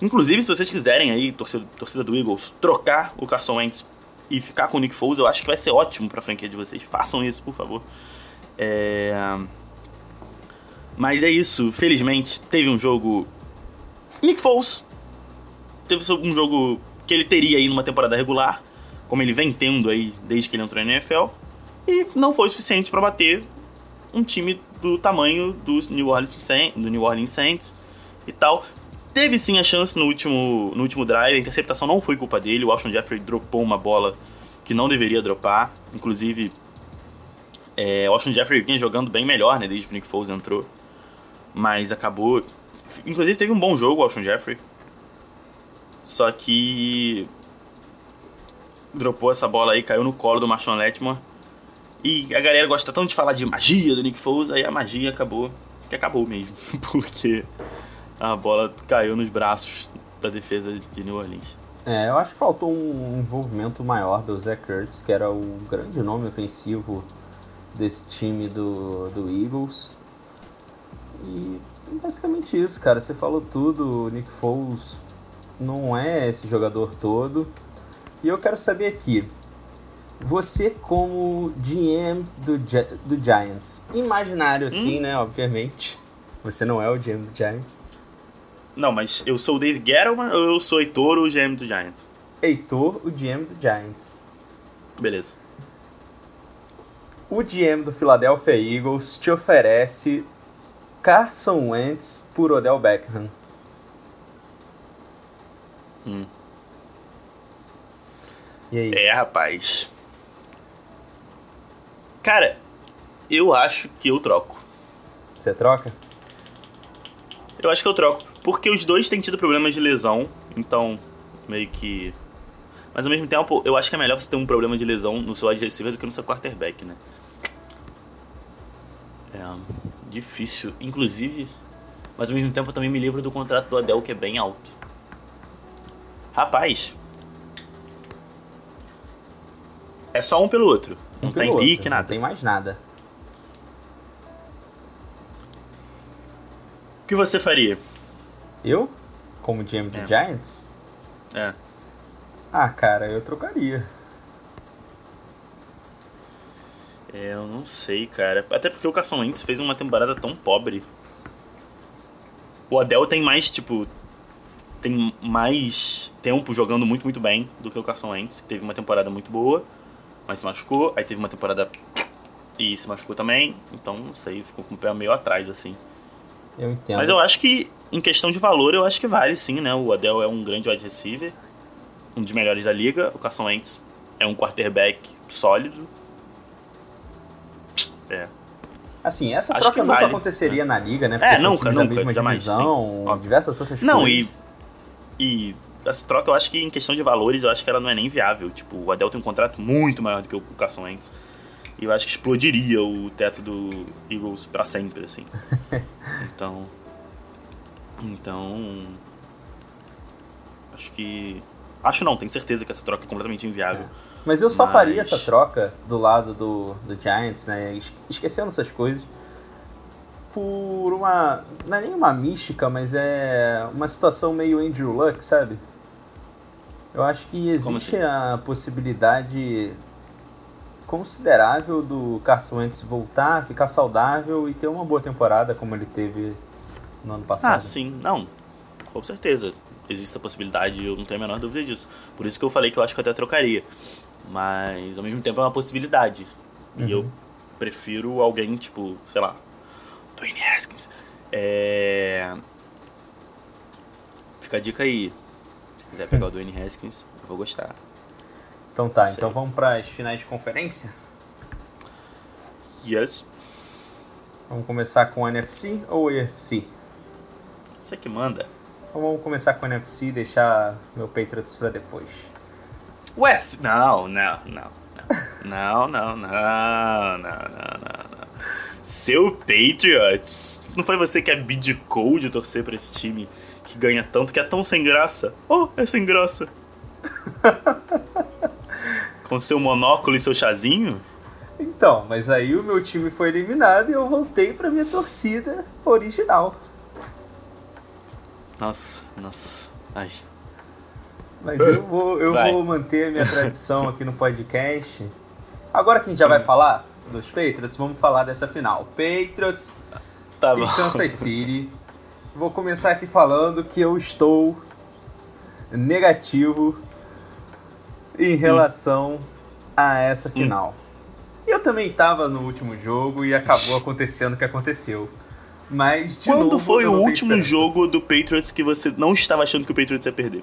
Inclusive, se vocês quiserem aí, torcida, torcida do Eagles, trocar o Carson Wentz e ficar com o Nick Foles, eu acho que vai ser ótimo pra franquia de vocês. Façam isso, por favor. É... Mas é isso. Felizmente, teve um jogo... Nick Foles. teve um jogo que ele teria aí numa temporada regular, como ele vem tendo aí desde que ele entrou na NFL, e não foi suficiente para bater um time do tamanho do New Orleans Saints, do New Orleans Saints e tal. Teve sim a chance no último, no último drive, a interceptação não foi culpa dele, o Alshon Jeffrey dropou uma bola que não deveria dropar, inclusive é, o Alshon Jeffrey vinha jogando bem melhor, né, desde que o Nick Foles entrou, mas acabou... Inclusive teve um bom jogo o Alshon Jeffrey, só que dropou essa bola aí, caiu no colo do Marshawn Letman e a galera gosta tanto de falar de magia do Nick Foles, aí a magia acabou, que acabou mesmo, porque a bola caiu nos braços da defesa de New Orleans. É, eu acho que faltou um envolvimento maior do Zach Kurtz, que era o grande nome ofensivo desse time do, do Eagles. E basicamente isso, cara. Você falou tudo. O Nick Foles não é esse jogador todo. E eu quero saber aqui, você como GM do, do Giants, imaginário assim, hum? né, obviamente. Você não é o GM do Giants. Não, mas eu sou o Dave Gettleman ou eu sou Heitor, o GM do Giants? Heitor, o GM do Giants. Beleza. O GM do Philadelphia Eagles te oferece Carson Wentz por Odell Beckham. Hum. E aí? É, rapaz. Cara, eu acho que eu troco. Você troca? Eu acho que eu troco. Porque os dois têm tido problemas de lesão, então meio que. Mas ao mesmo tempo, eu acho que é melhor você ter um problema de lesão no seu wide receiver do que no seu quarterback, né? É difícil. Inclusive, mas ao mesmo tempo eu também me livro do contrato do Adel, que é bem alto. Rapaz. É só um pelo outro. Não tem outro, pique, nada. Não tem mais nada. O que você faria? Eu? Como GM do é. Giants? É. Ah, cara, eu trocaria. É, eu não sei, cara. Até porque o Carson Wentz fez uma temporada tão pobre. O Adel tem mais, tipo... Tem mais tempo jogando muito, muito bem do que o Carson Wentz. Que teve uma temporada muito boa mas se machucou. Aí teve uma temporada e se machucou também. Então, não sei, ficou com o pé meio atrás, assim. Eu entendo. Mas eu acho que, em questão de valor, eu acho que vale sim, né? O Adel é um grande wide receiver, um dos melhores da liga. O Carson Wentz é um quarterback sólido. É. Assim, essa acho troca nunca vale, aconteceria né? na liga, né? Porque é, nunca, nunca, jamais. Divisão, sim. diversas outras não, coisas. Não, e, e essa troca, eu acho que em questão de valores, eu acho que ela não é nem viável. Tipo, o Adel tem um contrato muito maior do que o Carson Wentz. E eu acho que explodiria o teto do Eagles para sempre, assim. então. Então. Acho que. Acho não, tenho certeza que essa troca é completamente inviável. É. Mas eu só Mas... faria essa troca do lado do, do Giants, né? Esquecendo essas coisas. Por uma. Não é nem uma mística, mas é uma situação meio Andrew Luck, sabe? Eu acho que existe assim? a possibilidade considerável do Carson Wentz voltar, ficar saudável e ter uma boa temporada como ele teve no ano passado. Ah, sim, não, com certeza existe essa possibilidade, eu não tenho a menor dúvida disso. Por isso que eu falei que eu acho que eu até trocaria. Mas ao mesmo tempo é uma possibilidade. E uhum. eu prefiro alguém, tipo, sei lá, Dwayne Haskins. É... Fica a dica aí quiser pegar o Dwayne Haskins, eu vou gostar. Então tá, então vamos para as finais de conferência? Yes. Vamos começar com o NFC ou EFC? Você que manda. Então vamos começar com o NFC e deixar meu Patriots para depois. Wes, não, não, não. Não, não, não, não, não, não, não. Seu Patriots. Não foi você que abdicou de torcer para esse time que ganha tanto, que é tão sem graça. Oh, é sem graça. Com seu monóculo e seu chazinho? Então, mas aí o meu time foi eliminado e eu voltei pra minha torcida original. Nossa, nossa. Ai. Mas eu vou, eu vou manter a minha tradição aqui no podcast. Agora que a gente já vai falar dos Patriots, vamos falar dessa final. Patriots tá e Kansas City. Vou começar aqui falando que eu estou negativo em relação hum. a essa final. Hum. Eu também estava no último jogo e acabou acontecendo o que aconteceu. Mas, Quando novo, foi o último jogo do Patriots que você não estava achando que o Patriots ia perder?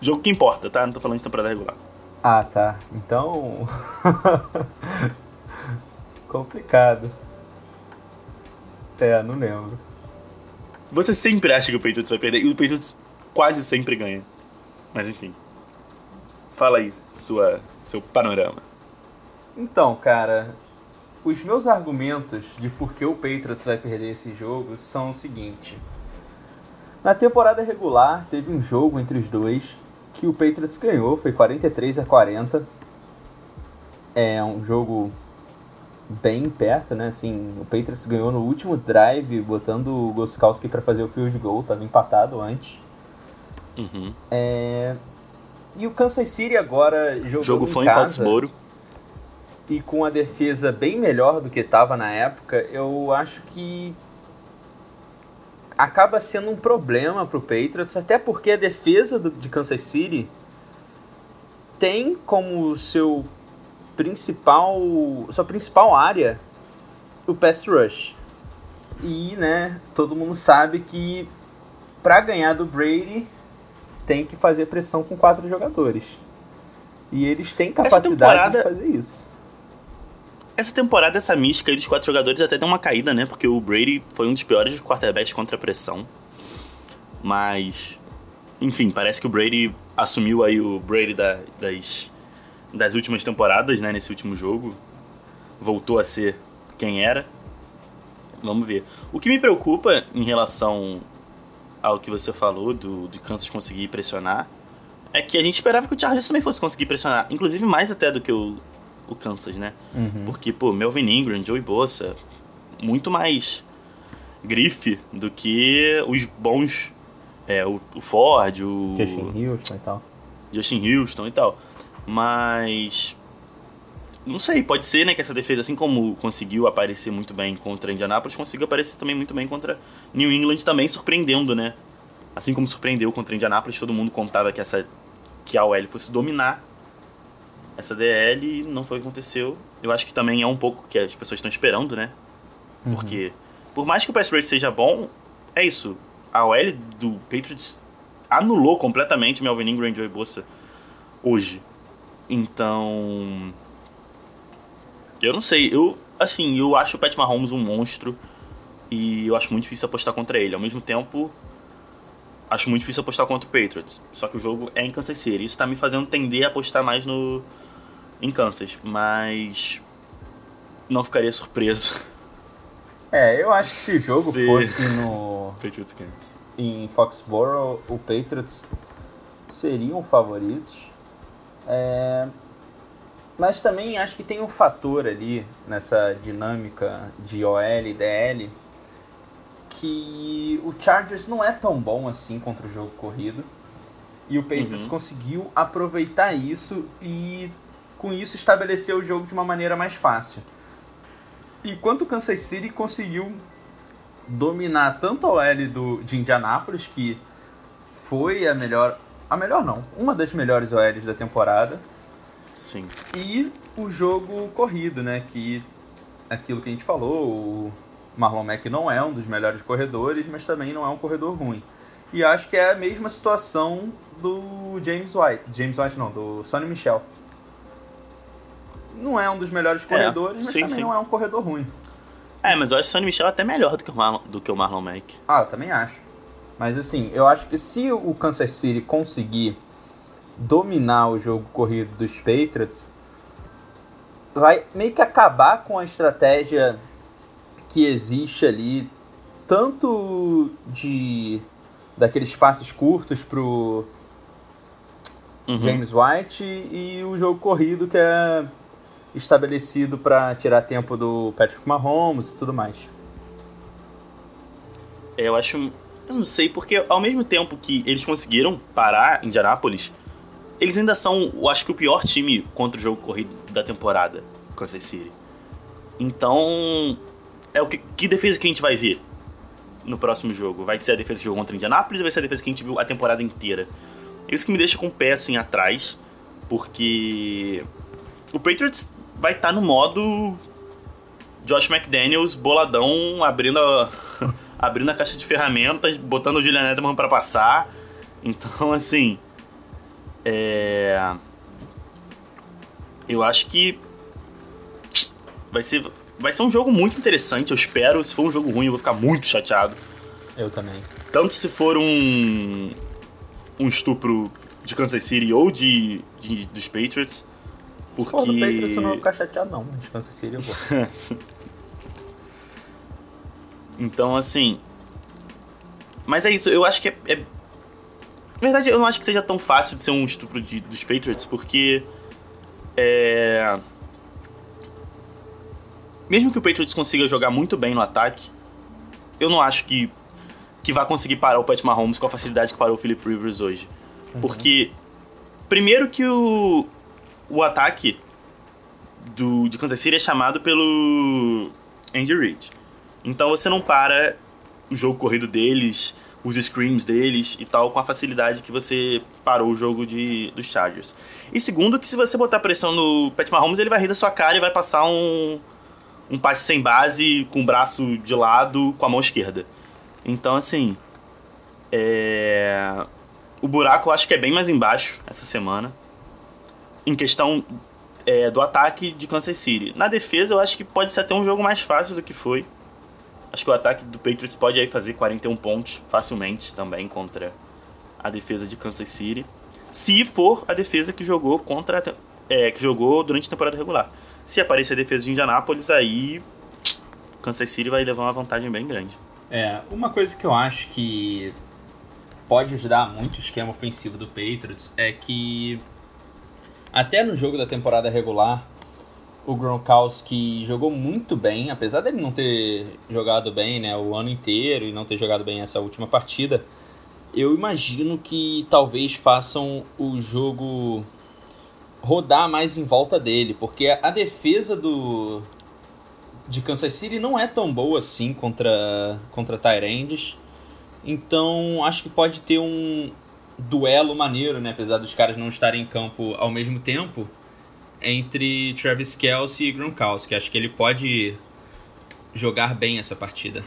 Jogo que importa, tá? Não tô falando de temporada regular. Ah, tá. Então. Complicado. É, não lembro. Você sempre acha que o Patriots vai perder e o Patriots quase sempre ganha. Mas enfim. Fala aí, sua, seu panorama. Então, cara, os meus argumentos de por que o Patriots vai perder esse jogo são o seguinte. Na temporada regular, teve um jogo entre os dois que o Patriots ganhou, foi 43 a 40. É um jogo bem perto, né? Assim, o Patriots ganhou no último drive, botando o Goskowski para fazer o field goal, tava empatado antes. Uhum. É... E o Kansas City agora jogou O jogo em foi casa. em Foxborough e com a defesa bem melhor do que estava na época, eu acho que acaba sendo um problema para o Patriots, até porque a defesa do, de Kansas City tem como seu principal, sua principal área o pass rush. E, né, todo mundo sabe que para ganhar do Brady tem que fazer pressão com quatro jogadores. E eles têm capacidade temporada... de fazer isso. Essa temporada, essa mística aí dos quatro jogadores até deu uma caída, né? Porque o Brady foi um dos piores quarterbacks contra a pressão. Mas, enfim, parece que o Brady assumiu aí o Brady da, das, das últimas temporadas, né? Nesse último jogo. Voltou a ser quem era. Vamos ver. O que me preocupa em relação ao que você falou do, do Kansas conseguir pressionar é que a gente esperava que o Chargers também fosse conseguir pressionar. Inclusive mais até do que o, o Kansas, né? Uhum. Porque, pô, Melvin Ingram, Joey Bossa, muito mais grife do que os bons. É, o, o Ford, o. Justin Houston e tal. Justin Houston e tal. Mas. Não sei, pode ser, né, que essa defesa, assim como conseguiu aparecer muito bem contra Indianapolis, consiga aparecer também muito bem contra New England, também surpreendendo, né? Assim como surpreendeu contra Indianapolis, todo mundo contava que essa que a OL fosse dominar essa DL não foi o que aconteceu. Eu acho que também é um pouco que as pessoas estão esperando, né? Uhum. Porque, por mais que o pass rate seja bom, é isso. A OL do Patriots anulou completamente Melvin Ingram e Joey Bosa hoje. Então. Eu não sei. Eu, assim, eu acho o Pat Mahomes um monstro. E eu acho muito difícil apostar contra ele. Ao mesmo tempo, acho muito difícil apostar contra o Patriots. Só que o jogo é em Kansas City. Isso tá me fazendo tender a apostar mais no, em Kansas, mas não ficaria surpreso. É, eu acho que se o jogo se... fosse no Patriots Kansas. em Foxborough, o Patriots seriam favoritos. É... Mas também acho que tem um fator ali nessa dinâmica de OL e DL que o Chargers não é tão bom assim contra o jogo corrido. E o Patriots uhum. conseguiu aproveitar isso e com isso estabeleceu o jogo de uma maneira mais fácil. Enquanto o Kansas City conseguiu dominar tanto a OL do, de Indianápolis, que foi a melhor. A melhor não, uma das melhores OLs da temporada. Sim. E o jogo corrido, né? Que aquilo que a gente falou, o Marlon Mack não é um dos melhores corredores, mas também não é um corredor ruim. E acho que é a mesma situação do James White. James White não, do Sonny Michel não é um dos melhores é, corredores, é, mas sim, também sim. não é um corredor ruim. É, mas eu acho o Sonny Michel até melhor do que o Marlon, do que o Marlon Mack. Ah, eu também acho. Mas assim, eu acho que se o Kansas City conseguir dominar o jogo corrido dos Patriots, vai meio que acabar com a estratégia que existe ali, tanto de daqueles passes curtos pro uhum. James White e o jogo corrido que é estabelecido para tirar tempo do Patrick Mahomes e tudo mais. É, eu acho. Eu não sei, porque ao mesmo tempo que eles conseguiram parar Indianápolis, eles ainda são, eu acho que, o pior time contra o jogo corrido da temporada, Kansas City. Então, é o que, que defesa que a gente vai ver no próximo jogo? Vai ser a defesa que jogou contra o Indianapolis ou vai ser a defesa que a gente viu a temporada inteira? Isso que me deixa com o pé assim atrás, porque o Patriots vai estar tá no modo Josh McDaniels boladão, abrindo a, abrindo a caixa de ferramentas, botando o Julian Edelman para passar. Então, assim, é... eu acho que vai ser vai ser um jogo muito interessante, eu espero. Se for um jogo ruim, eu vou ficar muito chateado. Eu também. Tanto se for um um estupro de Kansas City ou de, de dos Patriots. Porque... Se for do Patriots eu não vou ficar chateado não, de Kansas City eu vou. então, assim... Mas é isso, eu acho que é, é... Na verdade, eu não acho que seja tão fácil de ser um estupro de, dos Patriots, porque... É... Mesmo que o Patriots consiga jogar muito bem no ataque, eu não acho que que vai conseguir parar o Pat Mahomes com a facilidade que parou o Philip Rivers hoje. Uhum. Porque, primeiro que o, o ataque do, de Kansas City é chamado pelo Andy Reid. Então você não para o jogo corrido deles, os screams deles e tal, com a facilidade que você parou o jogo de, dos Chargers. E segundo, que se você botar pressão no Pat Mahomes, ele vai rir da sua cara e vai passar um, um passe sem base, com o braço de lado, com a mão esquerda. Então, assim. É... O buraco eu acho que é bem mais embaixo essa semana. Em questão é, do ataque de Kansas City. Na defesa, eu acho que pode ser até um jogo mais fácil do que foi. Acho que o ataque do Patriots pode aí fazer 41 pontos facilmente também contra a defesa de Kansas City. Se for a defesa que jogou contra é, que jogou durante a temporada regular. Se aparecer a defesa de Indianápolis, aí Kansas City vai levar uma vantagem bem grande. É, uma coisa que eu acho que pode ajudar muito o esquema ofensivo do Patriots é que até no jogo da temporada regular o Gronkowski jogou muito bem, apesar dele não ter jogado bem né, o ano inteiro e não ter jogado bem essa última partida. Eu imagino que talvez façam o jogo rodar mais em volta dele, porque a defesa do, de Kansas City não é tão boa assim contra, contra Tyrands. Então acho que pode ter um duelo maneiro, né? Apesar dos caras não estarem em campo ao mesmo tempo, entre Travis Kelsey e Gronkowski. Acho que ele pode jogar bem essa partida.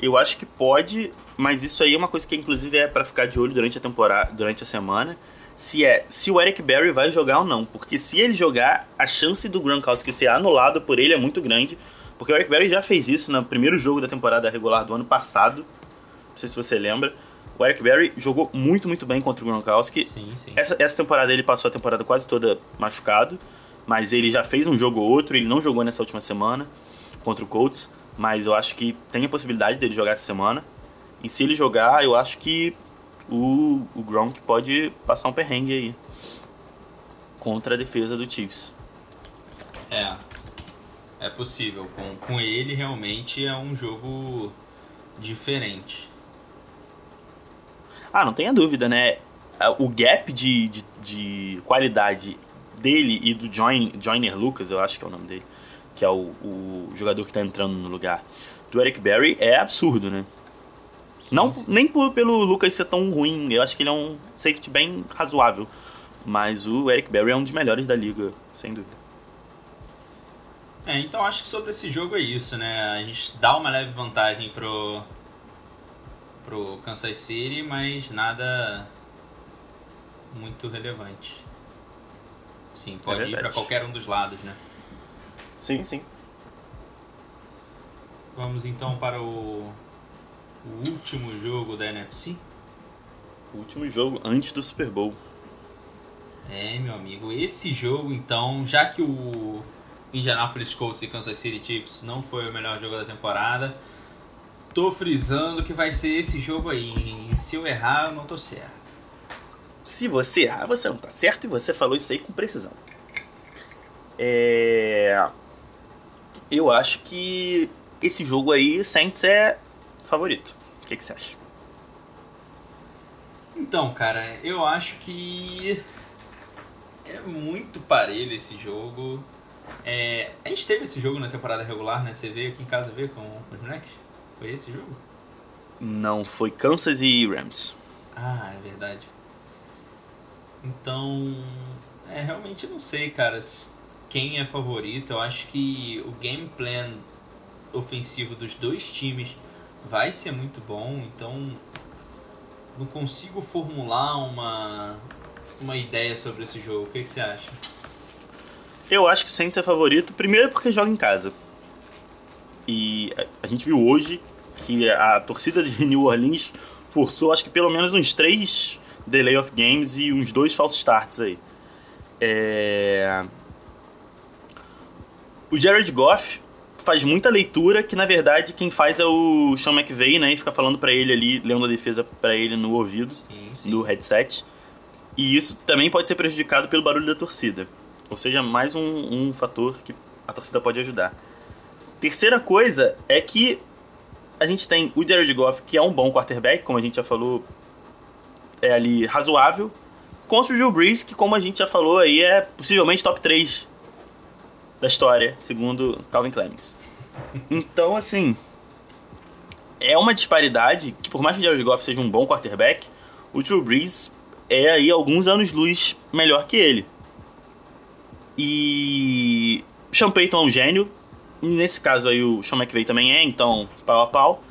Eu acho que pode, mas isso aí é uma coisa que inclusive é para ficar de olho durante a temporada, durante a semana se é se o Eric Berry vai jogar ou não. Porque se ele jogar, a chance do Gronkowski ser anulado por ele é muito grande. Porque o Eric Berry já fez isso no primeiro jogo da temporada regular do ano passado. Não sei se você lembra. O Eric Berry jogou muito, muito bem contra o Gronkowski. Sim, sim. Essa, essa temporada ele passou a temporada quase toda machucado. Mas ele já fez um jogo ou outro. Ele não jogou nessa última semana contra o Colts. Mas eu acho que tem a possibilidade dele jogar essa semana. E se ele jogar, eu acho que o, o Gronk pode passar um perrengue aí contra a defesa do Chiefs. É, é possível. Com, com ele, realmente é um jogo diferente. Ah, não tenha dúvida, né? O gap de, de, de qualidade dele e do Join, Joiner Lucas, eu acho que é o nome dele, que é o, o jogador que está entrando no lugar do Eric Berry, é absurdo, né? Não, nem por, pelo Lucas ser tão ruim, eu acho que ele é um safety bem razoável. Mas o Eric Berry é um dos melhores da liga, sem dúvida. É, então acho que sobre esse jogo é isso, né? A gente dá uma leve vantagem pro, pro Kansas City, mas nada muito relevante. Sim, pode é ir para qualquer um dos lados, né? Sim, sim. Vamos então para o o último jogo da NFC? O último jogo antes do Super Bowl. É, meu amigo, esse jogo então, já que o Indianapolis Colts e Kansas City Chiefs não foi o melhor jogo da temporada, tô frisando que vai ser esse jogo aí. Se eu errar, eu não tô certo. Se você errar, você não tá certo e você falou isso aí com precisão. É... Eu acho que esse jogo aí, Saints é favorito. O que, que você acha? Então, cara, eu acho que é muito parelho esse jogo. É, a gente teve esse jogo na temporada regular, né? Você veio aqui em casa ver com, os moleques? Foi esse jogo? Não, foi Kansas e Rams. Ah, é verdade. Então, é, realmente não sei, cara, quem é favorito. Eu acho que o game plan ofensivo dos dois times vai ser muito bom, então não consigo formular uma, uma ideia sobre esse jogo. O que, que você acha? Eu acho que o Saints é favorito, primeiro porque joga em casa. E a gente viu hoje que a torcida de New Orleans forçou, acho que pelo menos uns três delay of games e uns dois false starts aí. É... O Jared Goff faz muita leitura que na verdade quem faz é o Sean McVay, né? E fica falando para ele ali, lendo a defesa para ele no ouvido, sim, sim. no headset. E isso também pode ser prejudicado pelo barulho da torcida. Ou seja, mais um, um fator que a torcida pode ajudar. Terceira coisa é que a gente tem o Jared Goff, que é um bom quarterback, como a gente já falou, é ali razoável, contra o Drew Brees, que como a gente já falou aí, é possivelmente top 3 da história, segundo Calvin Clemens. Então, assim, é uma disparidade que por mais que o Jared Goff seja um bom quarterback, o Drew Brees é aí alguns anos luz melhor que ele. E Sean Payton é um gênio, nesse caso aí o Sean McVay também é, então pau a pau.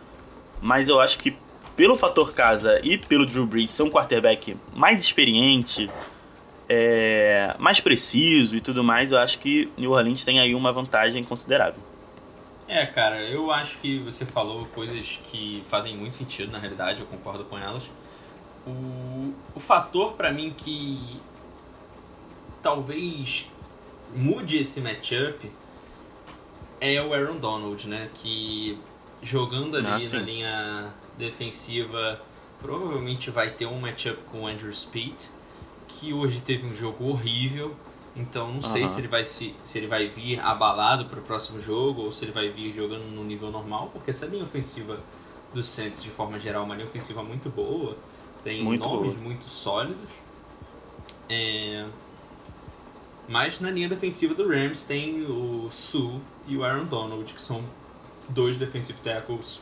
Mas eu acho que pelo fator casa e pelo Drew Brees ser um quarterback mais experiente, é, mais preciso e tudo mais, eu acho que New Orleans tem aí uma vantagem considerável. É, cara, eu acho que você falou coisas que fazem muito sentido na realidade, eu concordo com elas. O, o fator para mim que talvez mude esse matchup é o Aaron Donald, né? Que jogando ali ah, na linha defensiva provavelmente vai ter um matchup com o Andrew Speed, que hoje teve um jogo horrível. Então não sei se ele vai se, se ele vai vir abalado para o próximo jogo ou se ele vai vir jogando no nível normal, porque essa linha ofensiva do Santos de forma geral é uma linha ofensiva muito boa, tem muito nomes boa. muito sólidos. É... Mas na linha defensiva do Rams tem o Sue e o Aaron Donald, que são dois defensive tackles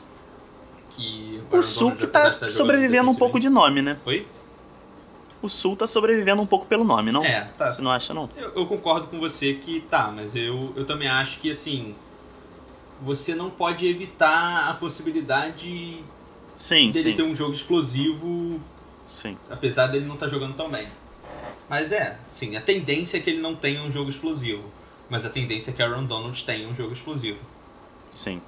que o, o Sul que tá, tá sobrevivendo um pouco de nome, né? Oi? O Sul tá sobrevivendo um pouco pelo nome, não? É, tá. Você não acha, não? Eu, eu, concordo com você que tá, mas eu, eu também acho que, assim, você não pode evitar a possibilidade sim, dele sim. ter um jogo explosivo, sim. apesar dele não estar tá jogando tão bem. Mas é, sim, a tendência é que ele não tenha um jogo explosivo, mas a tendência é que Aaron Donald tenha um jogo explosivo. Sim.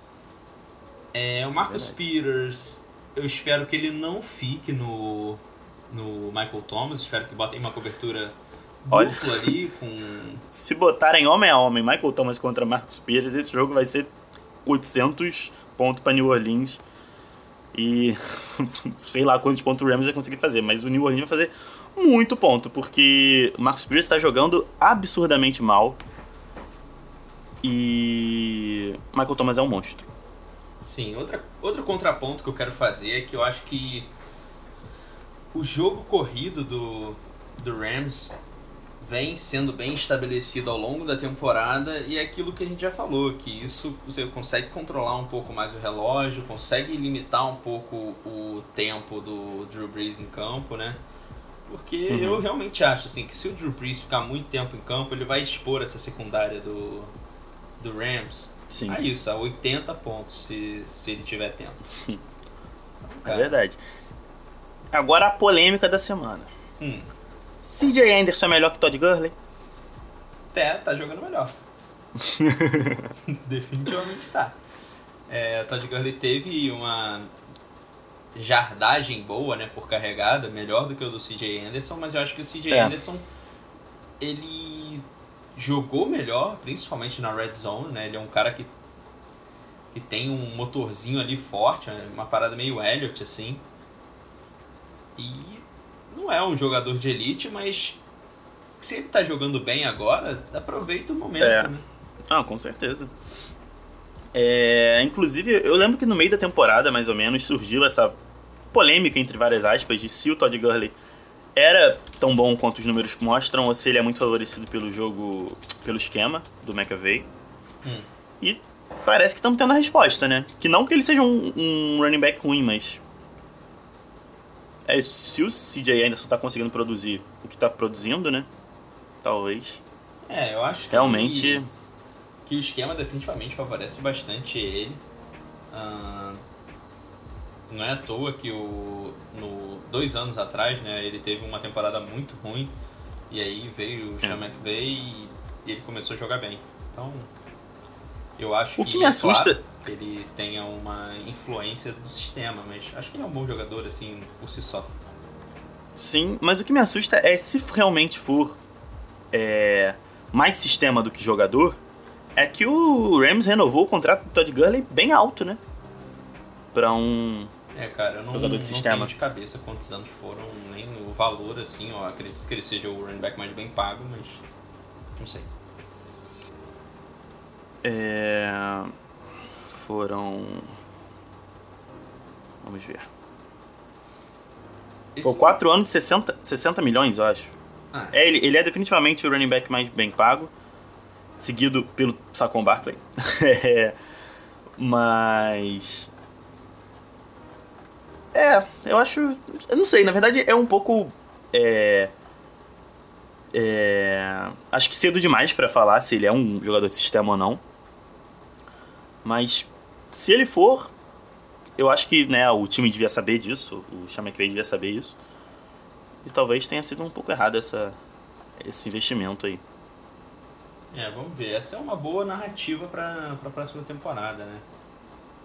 É, o Marcus Peters, eu espero que ele não fique no, no Michael Thomas, espero que botem uma cobertura Olha, dupla ali com... Se botarem homem a homem, Michael Thomas contra Marcus Peters, esse jogo vai ser 800 pontos para New Orleans. E sei lá quantos pontos o Rams vai conseguir fazer, mas o New Orleans vai fazer muito ponto, porque o Marcus Peters está jogando absurdamente mal. E Michael Thomas é um monstro. Sim, outra, outro contraponto que eu quero fazer é que eu acho que o jogo corrido do, do Rams vem sendo bem estabelecido ao longo da temporada e é aquilo que a gente já falou, que isso você consegue controlar um pouco mais o relógio, consegue limitar um pouco o tempo do Drew Brees em campo, né? Porque uhum. eu realmente acho assim que se o Drew Brees ficar muito tempo em campo, ele vai expor essa secundária do, do Rams Sim. a isso, a 80 pontos, se, se ele tiver tempo. É verdade. Agora a polêmica da semana. Hum. CJ Anderson é melhor que Todd Gurley? É, tá jogando melhor. Definitivamente está. É, Todd Gurley teve uma jardagem boa, né, por carregada, melhor do que o do CJ Anderson, mas eu acho que o CJ é. Anderson ele jogou melhor, principalmente na red zone, né? Ele é um cara que, que tem um motorzinho ali forte, né? uma parada meio Elliot, assim. E não é um jogador de elite, mas se ele tá jogando bem agora, aproveita o momento, é. né? Ah, com certeza. É, inclusive, eu lembro que no meio da temporada, mais ou menos, surgiu essa polêmica, entre várias aspas, de se o Todd Gurley era tão bom quanto os números mostram, ou se ele é muito favorecido pelo jogo, pelo esquema do McAvey. Hum. E parece que estamos tendo a resposta, né? Que não que ele seja um, um running back ruim, mas. É, se o CJ Anderson tá conseguindo produzir o que tá produzindo, né? Talvez. É, eu acho que. Realmente. Que o esquema definitivamente favorece bastante ele. Uh, não é à toa que o, no, dois anos atrás, né, ele teve uma temporada muito ruim. E aí veio o Sean McVay e, e ele começou a jogar bem. Então, eu acho o que, que me assusta claro, que ele tenha uma influência do sistema, mas acho que ele é um bom jogador assim por si só. Sim, mas o que me assusta é se realmente for é, mais sistema do que jogador, é que o Rams renovou o contrato do Todd Gurley bem alto, né? Pra um é, cara, eu não, jogador de não sistema. tenho de cabeça quantos anos foram, nem o valor, assim, ó, acredito que ele seja o running back mais bem pago, mas não sei. É... Foram. Vamos ver. Esse... Pô, 4 anos, 60, 60 milhões, eu acho. Ah. É, ele, ele é definitivamente o running back mais bem pago, seguido pelo Saquon Barkley. é, mas. É, eu acho. Eu não sei, na verdade é um pouco. É, é, acho que cedo demais para falar se ele é um jogador de sistema ou não. Mas se ele for, eu acho que né, o time devia saber disso, o Sean devia saber isso. E talvez tenha sido um pouco errado essa, esse investimento aí. É, vamos ver. Essa é uma boa narrativa para a próxima temporada, né?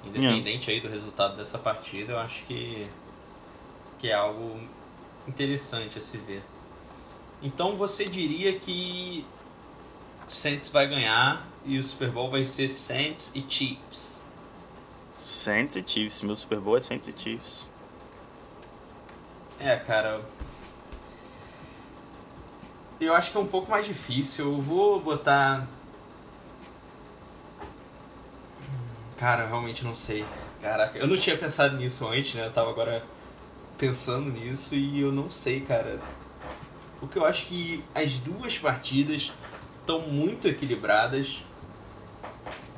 Independente é. aí do resultado dessa partida, eu acho que, que é algo interessante a se ver. Então você diria que Saints vai ganhar e o Super Bowl vai ser Saints e Chiefs. Saints e Chiefs. Meu Super Bowl é Saints e Chiefs. É, cara. Eu acho que é um pouco mais difícil. Eu vou botar. Cara, eu realmente não sei. Caraca, eu não tinha pensado nisso antes, né? Eu tava agora pensando nisso e eu não sei, cara. Porque eu acho que as duas partidas estão muito equilibradas.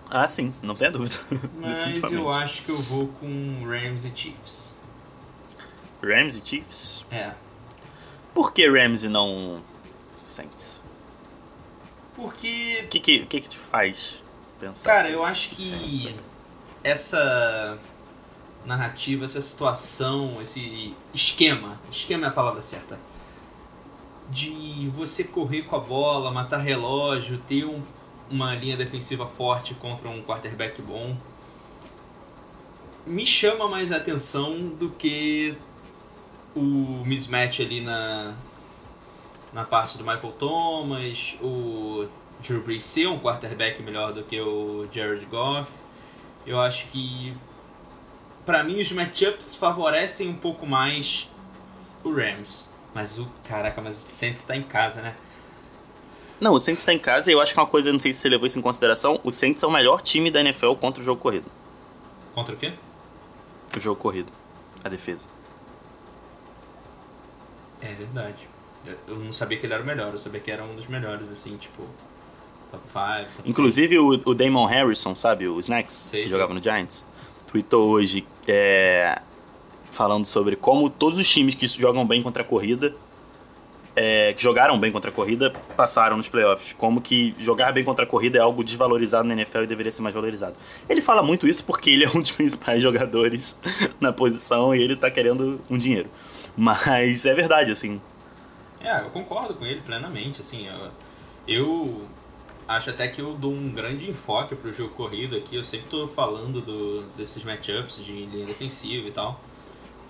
Ah, sim, não tenha dúvida. Mas eu acho que eu vou com Rams e Chiefs. Rams e Chiefs? É. Por que Rams e não Saints? Porque. O que, que, que, que te faz pensar? Cara, eu acho que essa narrativa, essa situação, esse esquema esquema é a palavra certa de você correr com a bola, matar relógio, ter um, uma linha defensiva forte contra um quarterback bom, me chama mais atenção do que o mismatch ali na, na parte do Michael Thomas, o Drew Brees ser um quarterback melhor do que o Jared Goff. Eu acho que para mim os matchups favorecem um pouco mais o Rams. Mas o. Caraca, mas o Saints tá em casa, né? Não, o Saints tá em casa e eu acho que uma coisa, não sei se você levou isso em consideração, o Saints é o melhor time da NFL contra o jogo corrido. Contra o quê? O jogo corrido. A defesa. É verdade. Eu não sabia que ele era o melhor, eu sabia que era um dos melhores, assim, tipo. Top 5. Inclusive o, o Damon Harrison, sabe? O Snacks, Sei, que jogava no Giants, tweetou hoje é, falando sobre como todos os times que jogam bem contra a corrida, é, que jogaram bem contra a corrida, passaram nos playoffs. Como que jogar bem contra a corrida é algo desvalorizado na NFL e deveria ser mais valorizado. Ele fala muito isso porque ele é um dos principais jogadores na posição e ele tá querendo um dinheiro. Mas é verdade, assim. É, eu concordo com ele plenamente, assim. Eu, eu acho até que eu dou um grande enfoque pro jogo corrido aqui. Eu sempre tô falando do, desses matchups de linha defensiva e tal.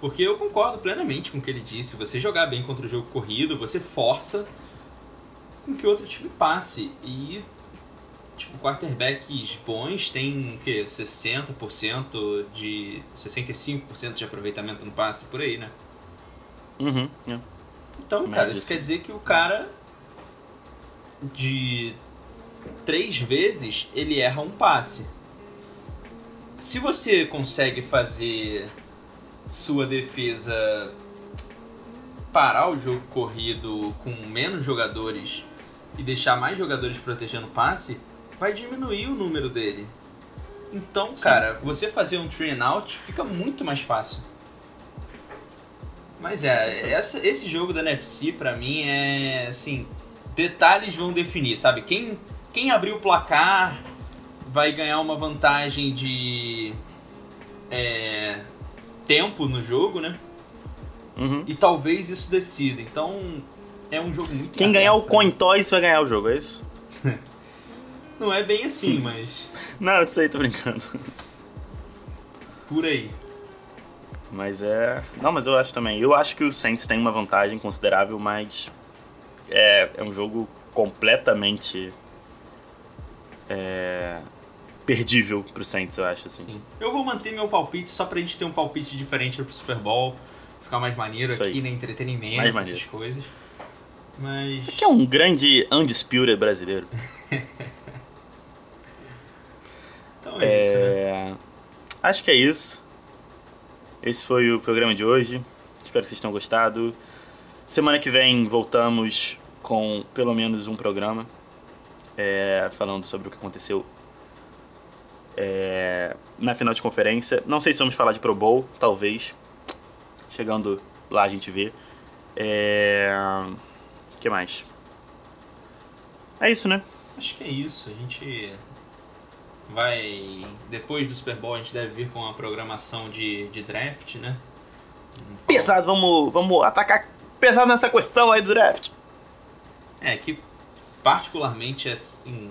Porque eu concordo plenamente com o que ele disse. Você jogar bem contra o jogo corrido, você força com que outro time passe. E, tipo, quarterbacks bons têm, o quê? 60% de... 65% de aproveitamento no passe, por aí, né? Uhum, é. Então, cara, isso quer dizer que o cara de três vezes ele erra um passe. Se você consegue fazer sua defesa parar o jogo corrido com menos jogadores e deixar mais jogadores protegendo o passe, vai diminuir o número dele. Então, cara, você fazer um three and out fica muito mais fácil. Mas é, essa, esse jogo da NFC pra mim é assim, detalhes vão definir, sabe? Quem, quem abrir o placar vai ganhar uma vantagem de é, tempo no jogo, né? Uhum. E talvez isso decida. Então é um jogo muito. Quem ganhar o coin toss vai ganhar o jogo, é isso? Não é bem assim, mas. Não, eu sei, tô brincando. Por aí. Mas é. Não, mas eu acho também. Eu acho que o Saints tem uma vantagem considerável, mas. É, é um jogo completamente. É, perdível pro Saints, eu acho, assim. Sim. Eu vou manter meu palpite só pra gente ter um palpite diferente pro Super Bowl. Ficar mais maneiro Isso aqui, né? Entretenimento, essas coisas. Mas. Isso aqui é um grande undisputed brasileiro. então é, é, isso, né? Acho que é isso. Esse foi o programa de hoje. Espero que vocês tenham gostado. Semana que vem voltamos com pelo menos um programa é, falando sobre o que aconteceu é, na final de conferência. Não sei se vamos falar de Pro Bowl, talvez. Chegando lá a gente vê. É... O que mais? É isso, né? Acho que é isso. A gente vai. Depois do Super Bowl, a gente deve vir com uma programação de, de draft, né? Pesado, vamos, vamos atacar pesado nessa questão aí do draft. É, que particularmente é assim.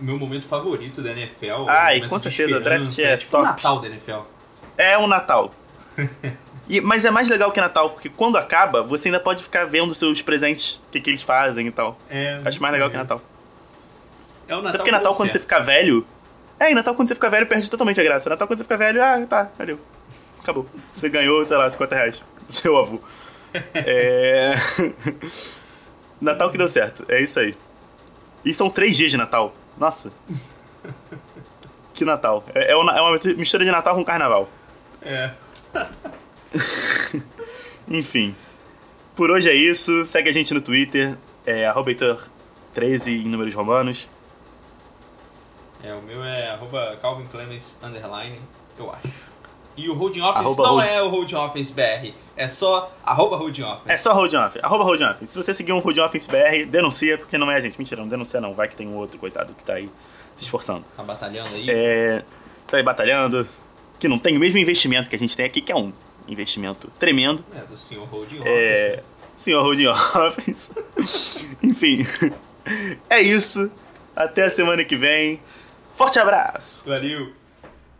Meu momento favorito da NFL. Ah, e com certeza, draft é, é tipo top. o Natal da NFL. É o Natal. E, mas é mais legal que Natal, porque quando acaba, você ainda pode ficar vendo seus presentes, o que, que eles fazem e tal. É, Acho mais legal que Natal. É o Natal. Até porque Natal, quando você fica velho. É, e Natal, quando você fica velho, perde totalmente a graça. Natal, quando você fica velho, ah, tá, valeu. Acabou. Você ganhou, sei lá, 50 reais. Seu avô. é. Natal que deu certo. É isso aí. E são três dias de Natal. Nossa. que Natal. É, é uma mistura de Natal com Carnaval. É. Enfim. Por hoje é isso. Segue a gente no Twitter. É arroba 13 em números romanos. É, o meu é arroba Calvin Clemens underline, eu acho. E o Holding Office arroba não hold... é o Holding Office BR, é só arroba Holding Office. É só Holding Office, arroba Holding Office. Se você seguir um Holding Office BR, denuncia, porque não é a gente. Mentira, não denuncia não, vai que tem um outro coitado que tá aí se esforçando. Tá batalhando aí? É, tá aí batalhando, que não tem o mesmo investimento que a gente tem aqui, que é um investimento tremendo. É, do senhor Holding Office. É, senhor Holding Office. Enfim, é isso. Até a semana que vem. Forte abraço! Valeu!